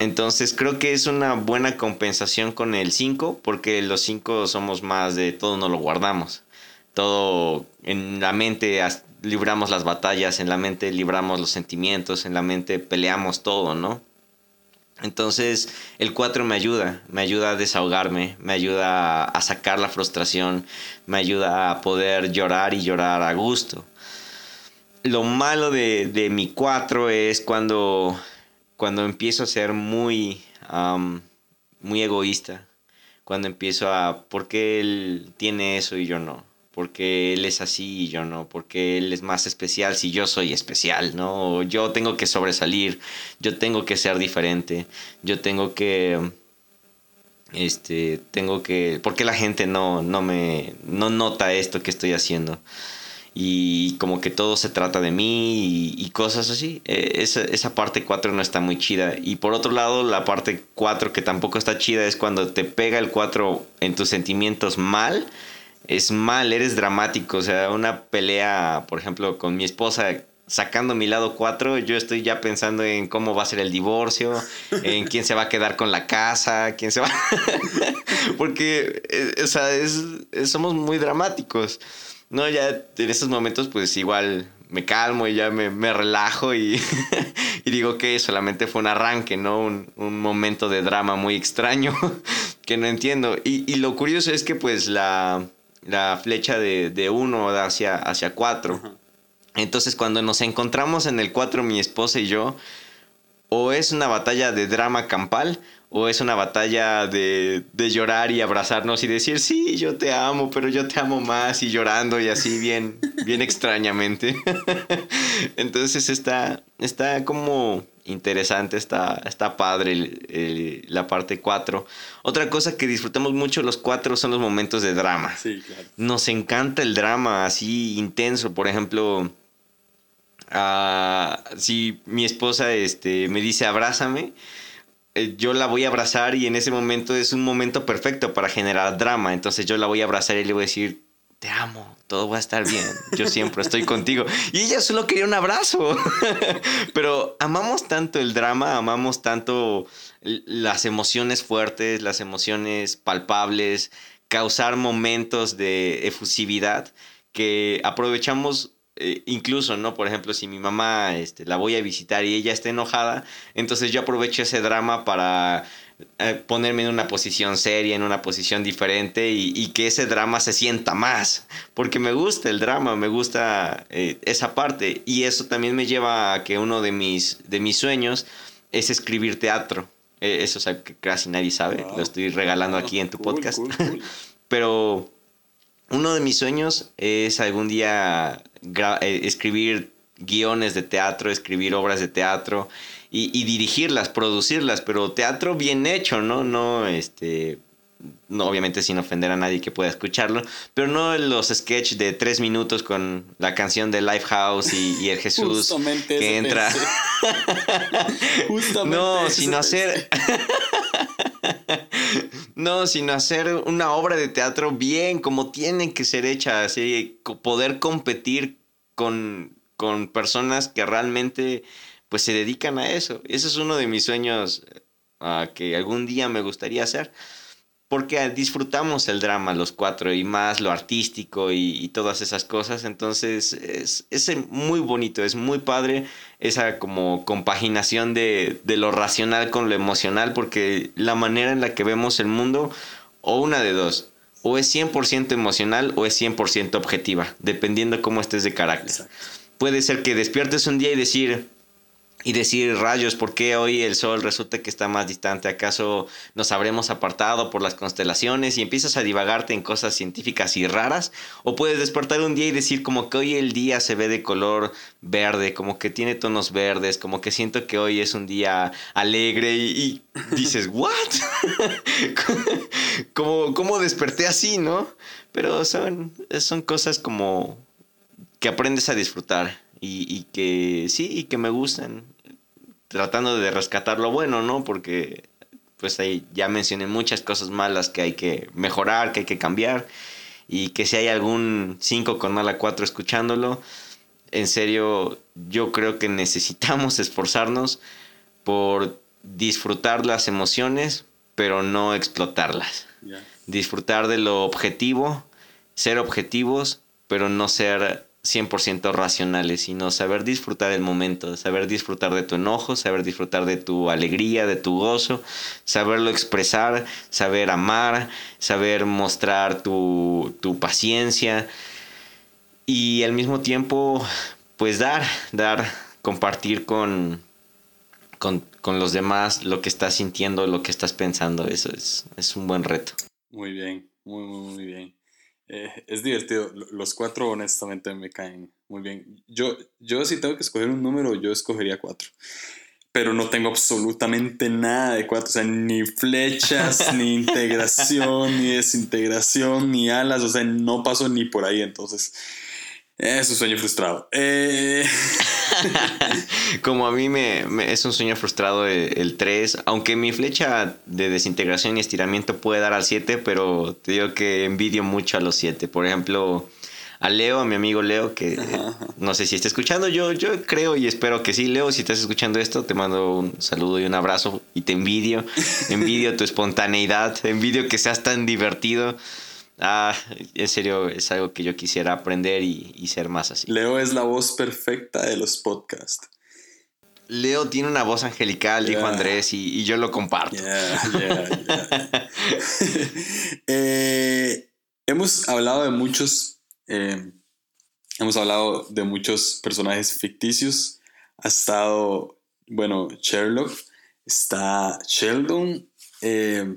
Entonces creo que es una buena compensación con el 5 porque los 5 somos más de todo no lo guardamos. Todo en la mente libramos las batallas, en la mente libramos los sentimientos, en la mente peleamos todo, ¿no? Entonces el 4 me ayuda, me ayuda a desahogarme, me ayuda a sacar la frustración, me ayuda a poder llorar y llorar a gusto. Lo malo de, mi 4 es cuando, cuando empiezo a ser muy, muy egoísta, cuando empiezo a, ¿por qué él tiene eso y yo no? Porque él es así y yo no, porque él es más especial si yo soy especial, ¿no? Yo tengo que sobresalir, yo tengo que ser diferente, yo tengo que este tengo que porque la gente no no me no nota esto que estoy haciendo y como que todo se trata de mí y, cosas así. E, esa, esa parte 4 no está muy chida. Y por otro lado, la parte 4 que tampoco está chida es cuando te pega el 4 en tus sentimientos mal es mal, eres dramático. O sea, una pelea, por ejemplo, con mi esposa sacando mi lado 4, yo estoy ya pensando en cómo va a ser el divorcio, en quién se va a quedar con la casa, quién se va... Porque, eh, o sea, somos muy dramáticos. No, ya en estos momentos pues igual me calmo y ya me, relajo y, digo que solamente fue un arranque, ¿no? Un, momento de drama muy extraño que no entiendo. Y, lo curioso es que pues la, flecha de, de uno hacia, hacia cuatro. Entonces cuando nos encontramos en el 4 mi esposa y yo, o es una batalla de drama campal o es una batalla de, de, llorar y abrazarnos y decir, sí, yo te amo, pero yo te amo más y llorando y así bien, bien extrañamente. Entonces está, está como interesante, está, está padre la parte 4. Otra cosa que disfrutamos mucho los cuatro son los momentos de drama. Sí, claro. Nos encanta el drama así intenso, por ejemplo Ah, si mi esposa este, me dice abrázame, eh, yo la voy a abrazar y en ese momento es un momento perfecto para generar drama. Entonces yo la voy a abrazar y le voy a decir, te amo, todo va a estar bien, yo siempre estoy contigo. Y ella solo quería un abrazo. Pero amamos tanto el drama, amamos tanto las emociones fuertes, las emociones palpables, causar momentos de efusividad que aprovechamos eh, incluso, ¿no? Por ejemplo, si mi mamá este, la voy a visitar y ella está enojada, entonces yo aprovecho ese drama para ponerme en una posición seria, en una posición diferente y, que ese drama se sienta más, porque me gusta el drama, me gusta eh, esa parte y eso también me lleva a que uno de mis, de mis sueños es escribir teatro. eso es algo que casi nadie sabe, lo estoy regalando aquí en tu podcast. Pero uno de mis sueños es algún día eh, escribir guiones de teatro, escribir obras de teatro y, dirigirlas, producirlas, pero teatro bien hecho, ¿no? No, este, no, obviamente sin ofender a nadie que pueda escucharlo, pero no los sketches de tres minutos con la canción de Lifehouse y, y el Jesús que entra. Justamente no, sino hacer. No, sino hacer una obra de teatro bien, como tiene que ser hecha, así, poder competir con, con personas que realmente pues se dedican a eso. Ese es uno de mis sueños uh, que algún día me gustaría hacer porque disfrutamos el drama los cuatro y más lo artístico y, todas esas cosas. Entonces es, es, muy bonito, es muy padre esa como compaginación de, de, lo racional con lo emocional porque la manera en la que vemos el mundo, o una de dos, o es 100% emocional o es 100% objetiva, dependiendo cómo estés de carácter. Puede ser que despiertes un día y decir, y decir, rayos, ¿por qué hoy el sol resulta que está más distante? ¿Acaso nos habremos apartado por las constelaciones? Y empiezas a divagarte en cosas científicas y raras. O puedes despertar un día y decir como que hoy el día se ve de color verde, como que tiene tonos verdes, como que siento que hoy es un día alegre y, dices, ¿what? como, ¿Cómo desperté así, no? Pero son, son cosas como que aprendes a disfrutar y, que sí, y que me gustan, tratando de rescatar lo bueno, ¿no? Porque pues ahí ya mencioné muchas cosas malas que hay que mejorar, que hay que cambiar, y que si hay algún 5 con mala 4 escuchándolo, en serio, yo creo que necesitamos esforzarnos por disfrutar las emociones, pero no explotarlas. Disfrutar de lo objetivo, ser objetivos, pero no ser 100% racionales, sino saber disfrutar el momento, saber disfrutar de tu enojo, saber disfrutar de tu alegría, de tu gozo, saberlo expresar, saber amar, saber mostrar tu, paciencia y al mismo tiempo pues dar, dar, compartir con, con, los demás lo que estás sintiendo, lo que estás pensando, eso es, es un buen reto. Muy bien, muy, muy, muy bien. Eh, es divertido. Los cuatro honestamente me caen muy bien. Yo, yo si tengo que escoger un número, yo escogería cuatro. Pero no tengo absolutamente nada de cuatro. O sea, ni flechas, ni integración, ni desintegración, ni alas. O sea, no paso ni por ahí. Entonces, es un sueño frustrado. Eh... Como a mí me, es un sueño frustrado el, 3, aunque mi flecha de desintegración y estiramiento puede dar al 7, pero te digo que envidio mucho a los 7. Por ejemplo, a Leo, a mi amigo Leo, que no sé si está escuchando, yo, yo creo y espero que sí, Leo, si estás escuchando esto, te mando un saludo y un abrazo y te envidio, envidio tu espontaneidad, envidio que seas tan divertido. Ah, en serio, es algo que yo quisiera aprender y, y ser más así. Leo es la voz perfecta de los podcasts. Leo tiene una voz angelical, dijo Andrés, y, yo lo comparto. Eh, hemos hablado de muchos, eh, hemos hablado de muchos personajes ficticios. Ha estado, bueno, Sherlock, está Sheldon. Eh,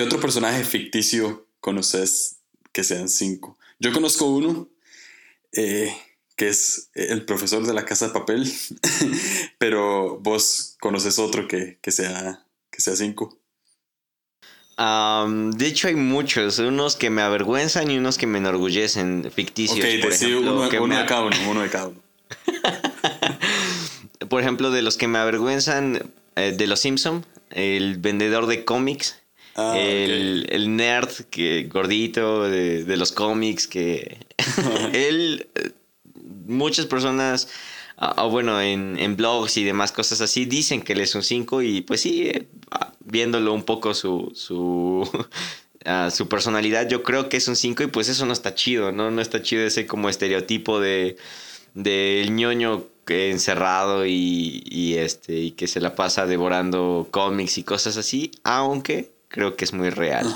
¿Qué otro personaje ficticio conoces que sean cinco? Yo conozco uno que es el profesor de la casa de papel, pero vos conoces otro que, sea, que sea cinco. de hecho hay muchos, unos que me avergüenzan y unos que me enorgullecen, ficticios. Ok, por ejemplo, uno, de cada uno, uno de cada uno. por ejemplo, de los que me avergüenzan, eh, de los Simpson, el vendedor de cómics, ah, el, nerd que gordito de, de los cómics que él muchas personas, o bueno, en, blogs y demás cosas así, dicen que él es un 5 y pues sí, eh, viéndolo un poco su, su, su personalidad, yo creo que es un 5 y pues eso no está chido, ¿no? No está chido ese como estereotipo de del ñoño encerrado y, este y que se la pasa devorando cómics y cosas así, aunque creo que es muy real.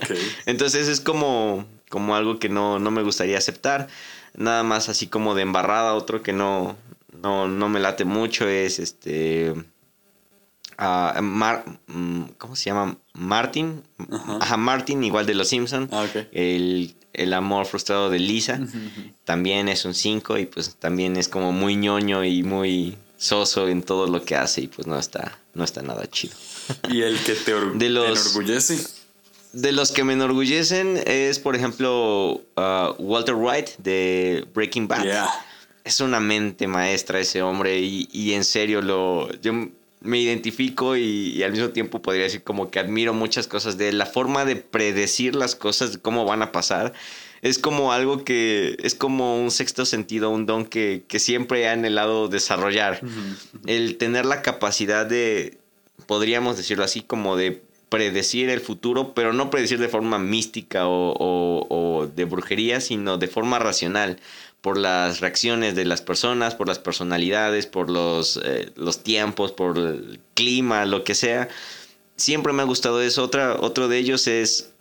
Entonces es como, como algo que no, no me gustaría aceptar nada más así como de embarrada. Otro que no, no, no me late mucho es este. Uh, ¿Cómo se llama? Martin. Ajá, Martin, igual de Los Simpson. Ah, el, el, amor frustrado de Lisa. También es un 5 y pues también es como muy ñoño y muy soso en todo lo que hace y pues no está, no está nada chido. ¿Y el que te, de los, te enorgullece? De los que me enorgullecen es, por ejemplo, uh, Walter White de Breaking Bad. Es una mente maestra ese hombre y, en serio lo, yo me identifico y, al mismo tiempo podría decir como que admiro muchas cosas de él. La forma de predecir las cosas, de cómo van a pasar, es como algo que es como un sexto sentido, un don que, siempre ha anhelado desarrollar. El tener la capacidad de, podríamos decirlo así, como de predecir el futuro, pero no predecir de forma mística o, de brujería, sino de forma racional, por las reacciones de las personas, por las personalidades, por los, eh, los tiempos, por el clima, lo que sea. Siempre me ha gustado eso. Otra, otro de ellos es,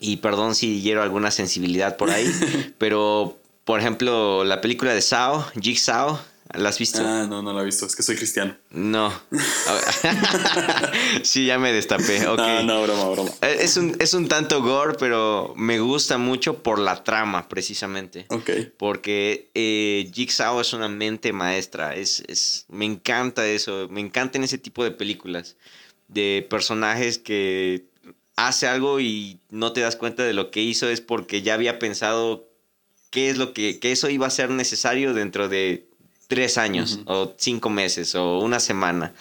y perdón si hiero alguna sensibilidad por ahí, pero por ejemplo la película de Sao, Jigsaw, ¿La has visto? Ah, no, no la he visto. Es que soy cristiano. No. sí, ya me destapé. No, no, broma, broma. Eh, es un, es un tanto gore, pero me gusta mucho por la trama, precisamente. Ok. Porque eh, Jigsaw es una mente maestra. Es, es, me encanta eso. Me encantan ese tipo de películas. De personajes que hace algo y no te das cuenta de lo que hizo. Es porque ya había pensado qué es lo que, que eso iba a ser necesario dentro de tres años o cinco meses o una semana.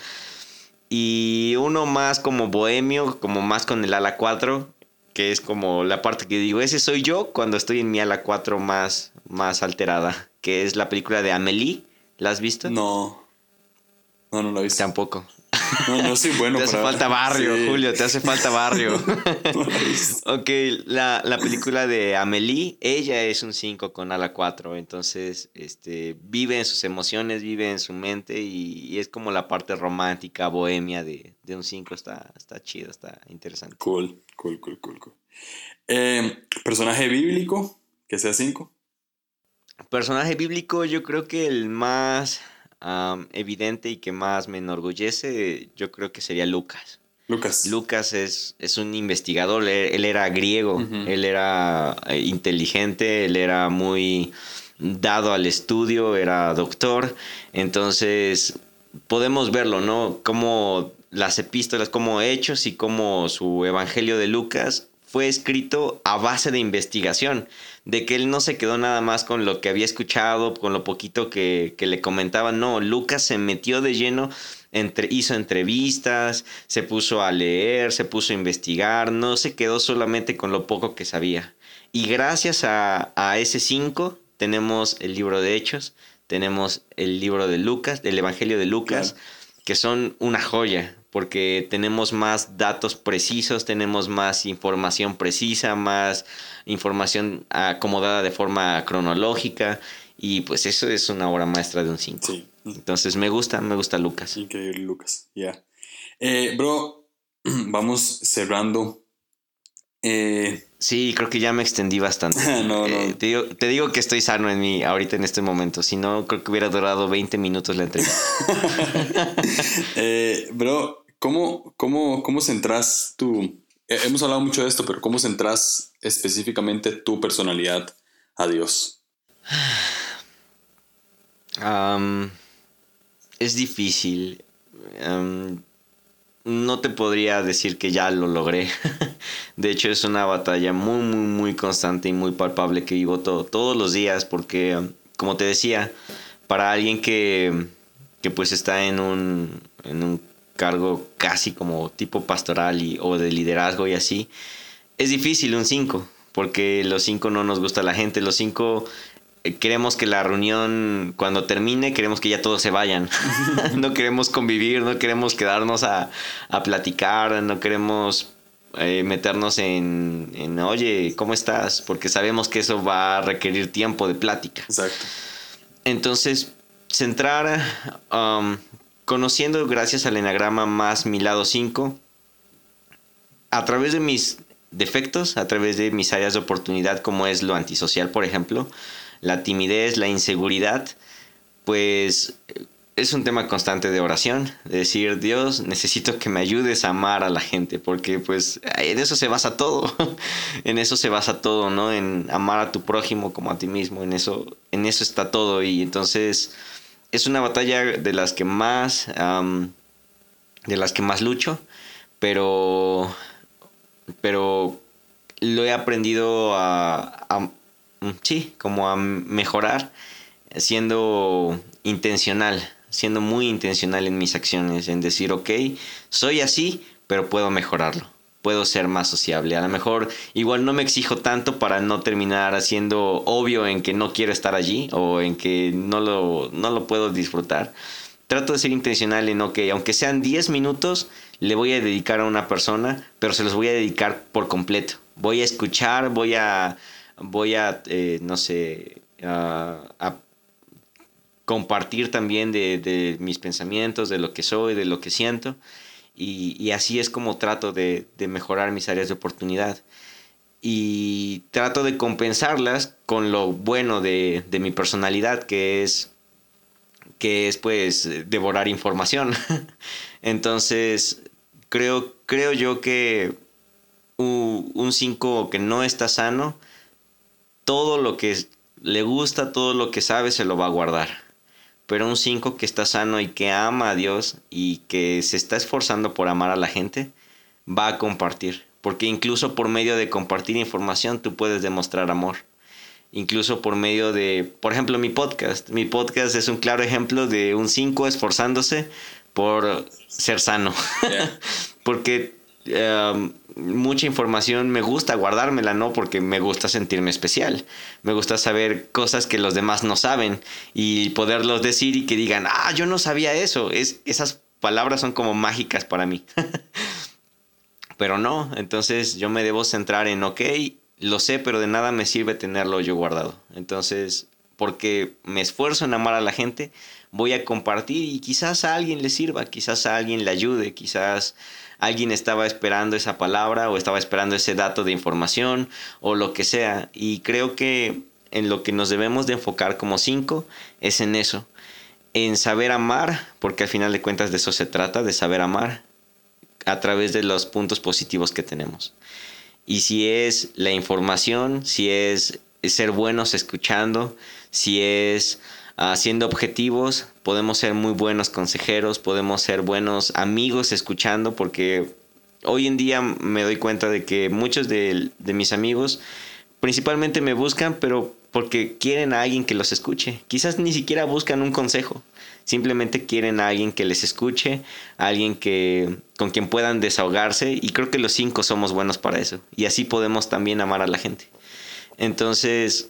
Y uno más como bohemio, como más con el ala 4, que es como la parte que digo, ese soy yo cuando estoy en mi ala 4 más, más alterada, que es la película de Amelie. ¿La has visto? No. No, no la he visto. Tampoco. No, no soy bueno. te hace falta barrio, Julio, te hace falta barrio. ok, la, película de Amelie, ella es un 5 con ala 4, entonces este, vive en sus emociones, vive en su mente y, es como la parte romántica, bohemia de, un 5, está, está chido, está interesante. Cool, cool, cool, cool. cool. Eh, personaje bíblico, que sea 5. Personaje bíblico, yo creo que el más evidente y que más me enorgullece, yo creo que sería Lucas. Lucas. Lucas es, es un investigador, él, era griego, él era eh, inteligente, él era muy dado al estudio, era doctor, entonces podemos verlo, ¿no? Como las epístolas, como hechos y como su Evangelio de Lucas fue escrito a base de investigación, de que él no se quedó nada más con lo que había escuchado, con lo poquito que, que le comentaban, no, Lucas se metió de lleno entre, hizo entrevistas, se puso a leer, se puso a investigar, no se quedó solamente con lo poco que sabía. Y gracias a, a ese 5 tenemos el libro de Hechos, tenemos el libro de Lucas, del Evangelio de Lucas, que son una joya, porque tenemos más datos precisos, tenemos más información precisa, más información acomodada de forma cronológica, y pues eso es una obra maestra de un 5. Entonces me gusta, me gusta Lucas. Increíble Lucas, ya. Eh, bro, vamos cerrando eh, sí, creo que ya me extendí bastante. Eh, te, digo, que estoy sano en mí ahorita en este momento. Si no, creo que hubiera durado 20 minutos la entrevista. eh, bro, ¿cómo, cómo, cómo centras tu... hemos hablado mucho de esto, pero ¿cómo centras específicamente tu personalidad a Dios? es difícil no te podría decir que ya lo logré. de hecho, es una batalla muy, muy, muy constante y muy palpable que vivo todos los días porque, como te decía, para alguien que, que pues está en un, en un cargo casi como tipo pastoral y, o de liderazgo y así, es difícil un 5, porque los 5 no nos gusta la gente, los 5 eh, queremos que la reunión cuando termine, queremos que ya todos se vayan. no queremos convivir, no queremos quedarnos a, platicar, no queremos eh, meternos en, oye, ¿cómo estás? Porque sabemos que eso va a requerir tiempo de plática. Exacto. Entonces, centrar, um, conociendo gracias al enagrama más mi lado 5, a través de mis defectos, a través de mis áreas de oportunidad, como es lo antisocial, por ejemplo, la timidez, la inseguridad, pues es un tema constante de oración, de decir, Dios, necesito que me ayudes a amar a la gente, porque pues en eso se basa todo, en eso se basa todo, ¿no? En amar a tu prójimo como a ti mismo, en eso, en eso está todo y entonces es una batalla de las que más, de las que más lucho, pero, pero lo he aprendido a, sí, como a mejorar siendo intencional, siendo muy intencional en mis acciones, en decir, ok, soy así, pero puedo mejorarlo, puedo ser más sociable. A lo mejor igual no me exijo tanto para no terminar haciendo obvio en que no quiero estar allí o en que no lo, no lo puedo disfrutar. Trato de ser intencional en, ok, aunque sean 10 minutos, le voy a dedicar a una persona, pero se los voy a dedicar por completo. Voy a escuchar, voy a voy a, eh, no sé, a, compartir también de, mis pensamientos, de lo que soy, de lo que siento. Y, así es como trato de, mejorar mis áreas de oportunidad. Y trato de compensarlas con lo bueno de, mi personalidad, que es, que es pues devorar información. Entonces, creo, creo yo que un 5 que no está sano todo lo que le gusta, todo lo que sabe, se lo va a guardar. Pero un 5 que está sano y que ama a Dios y que se está esforzando por amar a la gente, va a compartir. Porque incluso por medio de compartir información tú puedes demostrar amor. Incluso por medio de, por ejemplo, mi podcast. Mi podcast es un claro ejemplo de un 5 esforzándose por ser sano. Porque Em, mucha información me gusta guardármela, ¿no? Porque me gusta sentirme especial. Me gusta saber cosas que los demás no saben y poderlos decir y que digan, ah, yo no sabía eso. Es, esas palabras son como mágicas para mí. pero no, entonces yo me debo centrar en, ok, lo sé, pero de nada me sirve tenerlo yo guardado. Entonces, porque me esfuerzo en amar a la gente, voy a compartir y quizás a alguien le sirva, quizás a alguien le ayude, quizás alguien estaba esperando esa palabra o estaba esperando ese dato de información o lo que sea. Y creo que en lo que nos debemos de enfocar como cinco es en eso, en saber amar, porque al final de cuentas de eso se trata, de saber amar a través de los puntos positivos que tenemos. Y si es la información, si es ser buenos escuchando, si es siendo objetivos, podemos ser muy buenos consejeros, podemos ser buenos amigos escuchando, porque hoy en día me doy cuenta de que muchos de, de mis amigos principalmente me buscan, pero porque quieren a alguien que los escuche. Quizás ni siquiera buscan un consejo. Simplemente quieren a alguien que les escuche, a alguien que con quien puedan desahogarse y creo que los cinco somos buenos para eso y así podemos también amar a la gente. Entonces,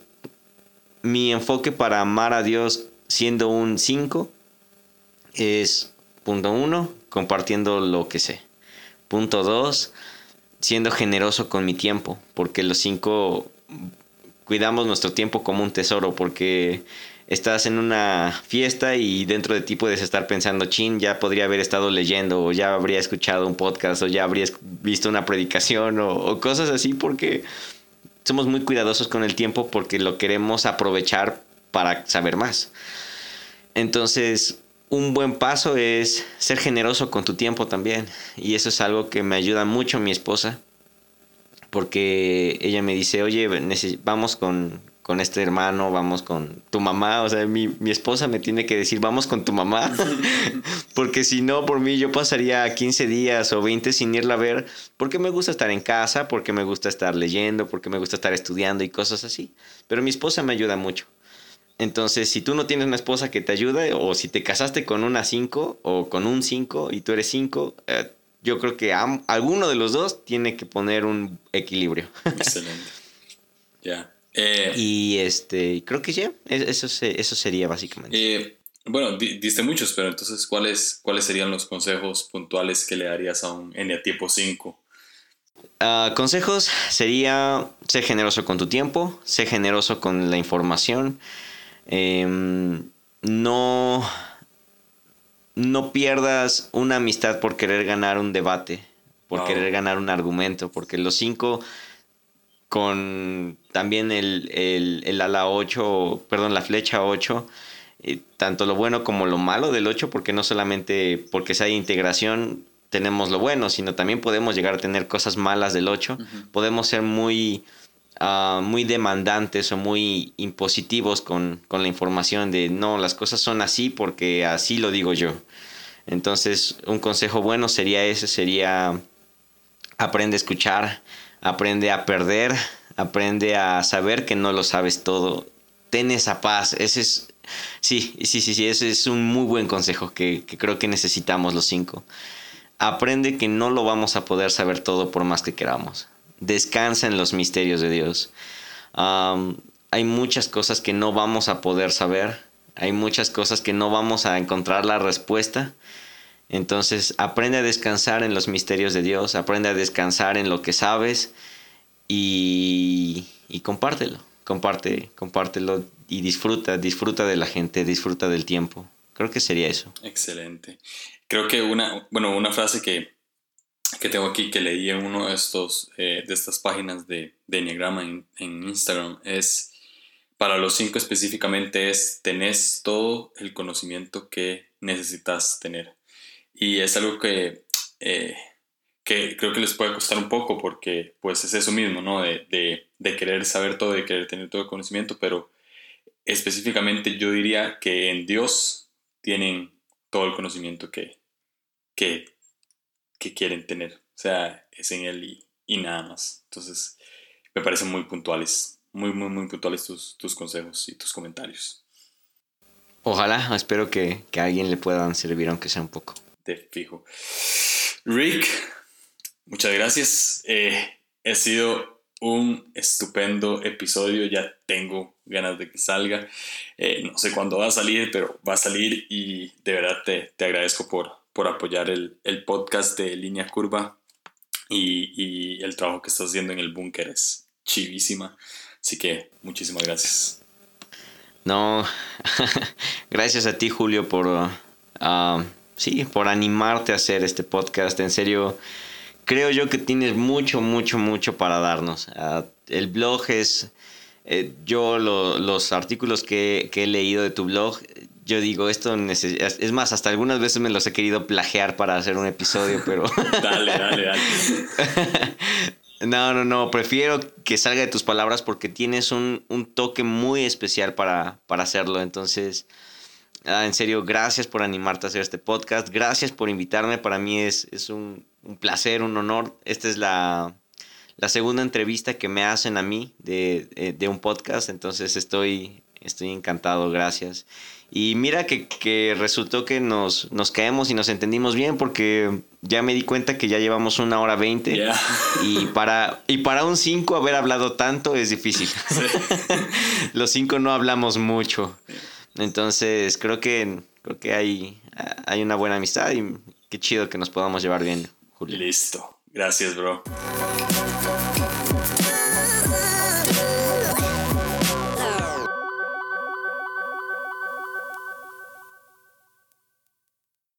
mi enfoque para amar a Dios siendo un cinco es punto uno, compartiendo lo que sé. Punto dos, siendo generoso con mi tiempo, porque los cinco cuidamos nuestro tiempo como un tesoro, porque estás en una fiesta y dentro de ti puedes estar pensando, chin, ya podría haber estado leyendo o ya habría escuchado un podcast o ya habría visto una predicación o, cosas así porque somos muy cuidadosos con el tiempo porque lo queremos aprovechar para saber más. Entonces, un buen paso es ser generoso con tu tiempo también. Y eso es algo que me ayuda mucho mi esposa. Porque ella me dice, oye, vamos con, con este hermano, vamos con tu mamá. O sea, mi, mi esposa me tiene que decir, vamos con tu mamá. porque si no, por mí yo pasaría 15 días o 20 sin irla a ver. Porque me gusta estar en casa, porque me gusta estar leyendo, porque me gusta estar estudiando y cosas así. Pero mi esposa me ayuda mucho. Entonces, si tú no tienes una esposa que te ayude, o si te casaste con una 5 o con un 5 y tú eres 5, eh, yo creo que alguno de los dos tiene que poner un equilibrio. Excelente. Ya. Eh, y este, creo que ya, eso, eso sería básicamente. Eh, bueno, diste muchos, pero entonces, ¿cuáles, ¿cuáles serían los consejos puntuales que le darías a un tipo 5? Ah, consejos sería ser generoso con tu tiempo, ser generoso con la información, em, no, no pierdas una amistad por querer ganar un debate, por querer ganar un argumento, porque los cinco con también el, el, ala 8, perdón, la flecha 8, eh, tanto lo bueno como lo malo del 8, porque no solamente porque sea integración tenemos lo bueno, sino también podemos llegar a tener cosas malas del 8, podemos ser muy, ah, muy demandantes o muy impositivos con, con la información de no, las cosas son así porque así lo digo yo. Entonces, un consejo bueno sería ese, sería aprende a escuchar, aprende a perder, aprende a saber que no lo sabes todo. Ten esa paz, ese es, sí, sí, sí, sí, ese es un muy buen consejo que, creo que necesitamos los cinco. Aprende que no lo vamos a poder saber todo por más que queramos. Descansa en los misterios de Dios. hay muchas cosas que no vamos a poder saber. Hay muchas cosas que no vamos a encontrar la respuesta. Entonces, aprende a descansar en los misterios de Dios, aprende a descansar en lo que sabes y, compártelo, comparte, compártelo y disfruta, disfruta de la gente, disfruta del tiempo. Creo que sería eso. Excelente. Creo que una, bueno, una frase que, tengo aquí que leí en uno de estos eh, de estas páginas de, de Enneagrama en, en, Instagram es para los cinco específicamente es tenés todo el conocimiento que necesitas tener y es algo que, eh, que creo que les puede costar un poco porque pues es eso mismo, ¿no? De, de, querer saber todo, de querer tener todo el conocimiento, pero específicamente yo diría que en Dios tienen todo el conocimiento que, que, que quieren tener. O sea, es en Él y, y, nada más. Entonces, me parecen muy puntuales, muy, muy, muy puntuales tus, tus consejos y tus comentarios. Ojalá, espero que, que a alguien le puedan servir, aunque sea un poco fijo. Rick, muchas gracias. Eh, ha sido un estupendo episodio. Ya tengo ganas de que salga. Eh, no sé cuándo va a salir, pero va a salir y de verdad te, te agradezco por, por apoyar el, el, podcast de Línea Curva y, y el trabajo que estás haciendo en el búnker es chivísima. Así que muchísimas gracias. No, gracias a ti Julio por uh, sí, por animarte a hacer este podcast. En serio, creo yo que tienes mucho, mucho, mucho para darnos. Ah, el blog es, eh, yo los artículos que, he leído de tu blog, yo digo, esto es más, hasta algunas veces me los he querido plagiar para hacer un episodio, pero... dale, dale, dale. No, no, no, prefiero que salga de tus palabras porque tienes un, toque muy especial para, para hacerlo. Entonces, Ah, en serio, gracias por animarte a hacer este podcast. Gracias por invitarme. Para mí es, es un, un, placer, un honor. Esta es la, la, segunda entrevista que me hacen a mí de, eh, de un podcast. Entonces estoy, estoy encantado. Gracias. Y mira que, que resultó que nos, nos, caemos y nos entendimos bien porque ya me di cuenta que ya llevamos una hora veinte. Yeah. Y, para, y para un cinco haber hablado tanto es difícil. Sí. Los cinco no hablamos mucho. Entonces creo que, creo que hay, hay una buena amistad y qué chido que nos podamos llevar bien, Julio. Listo. Gracias, bro.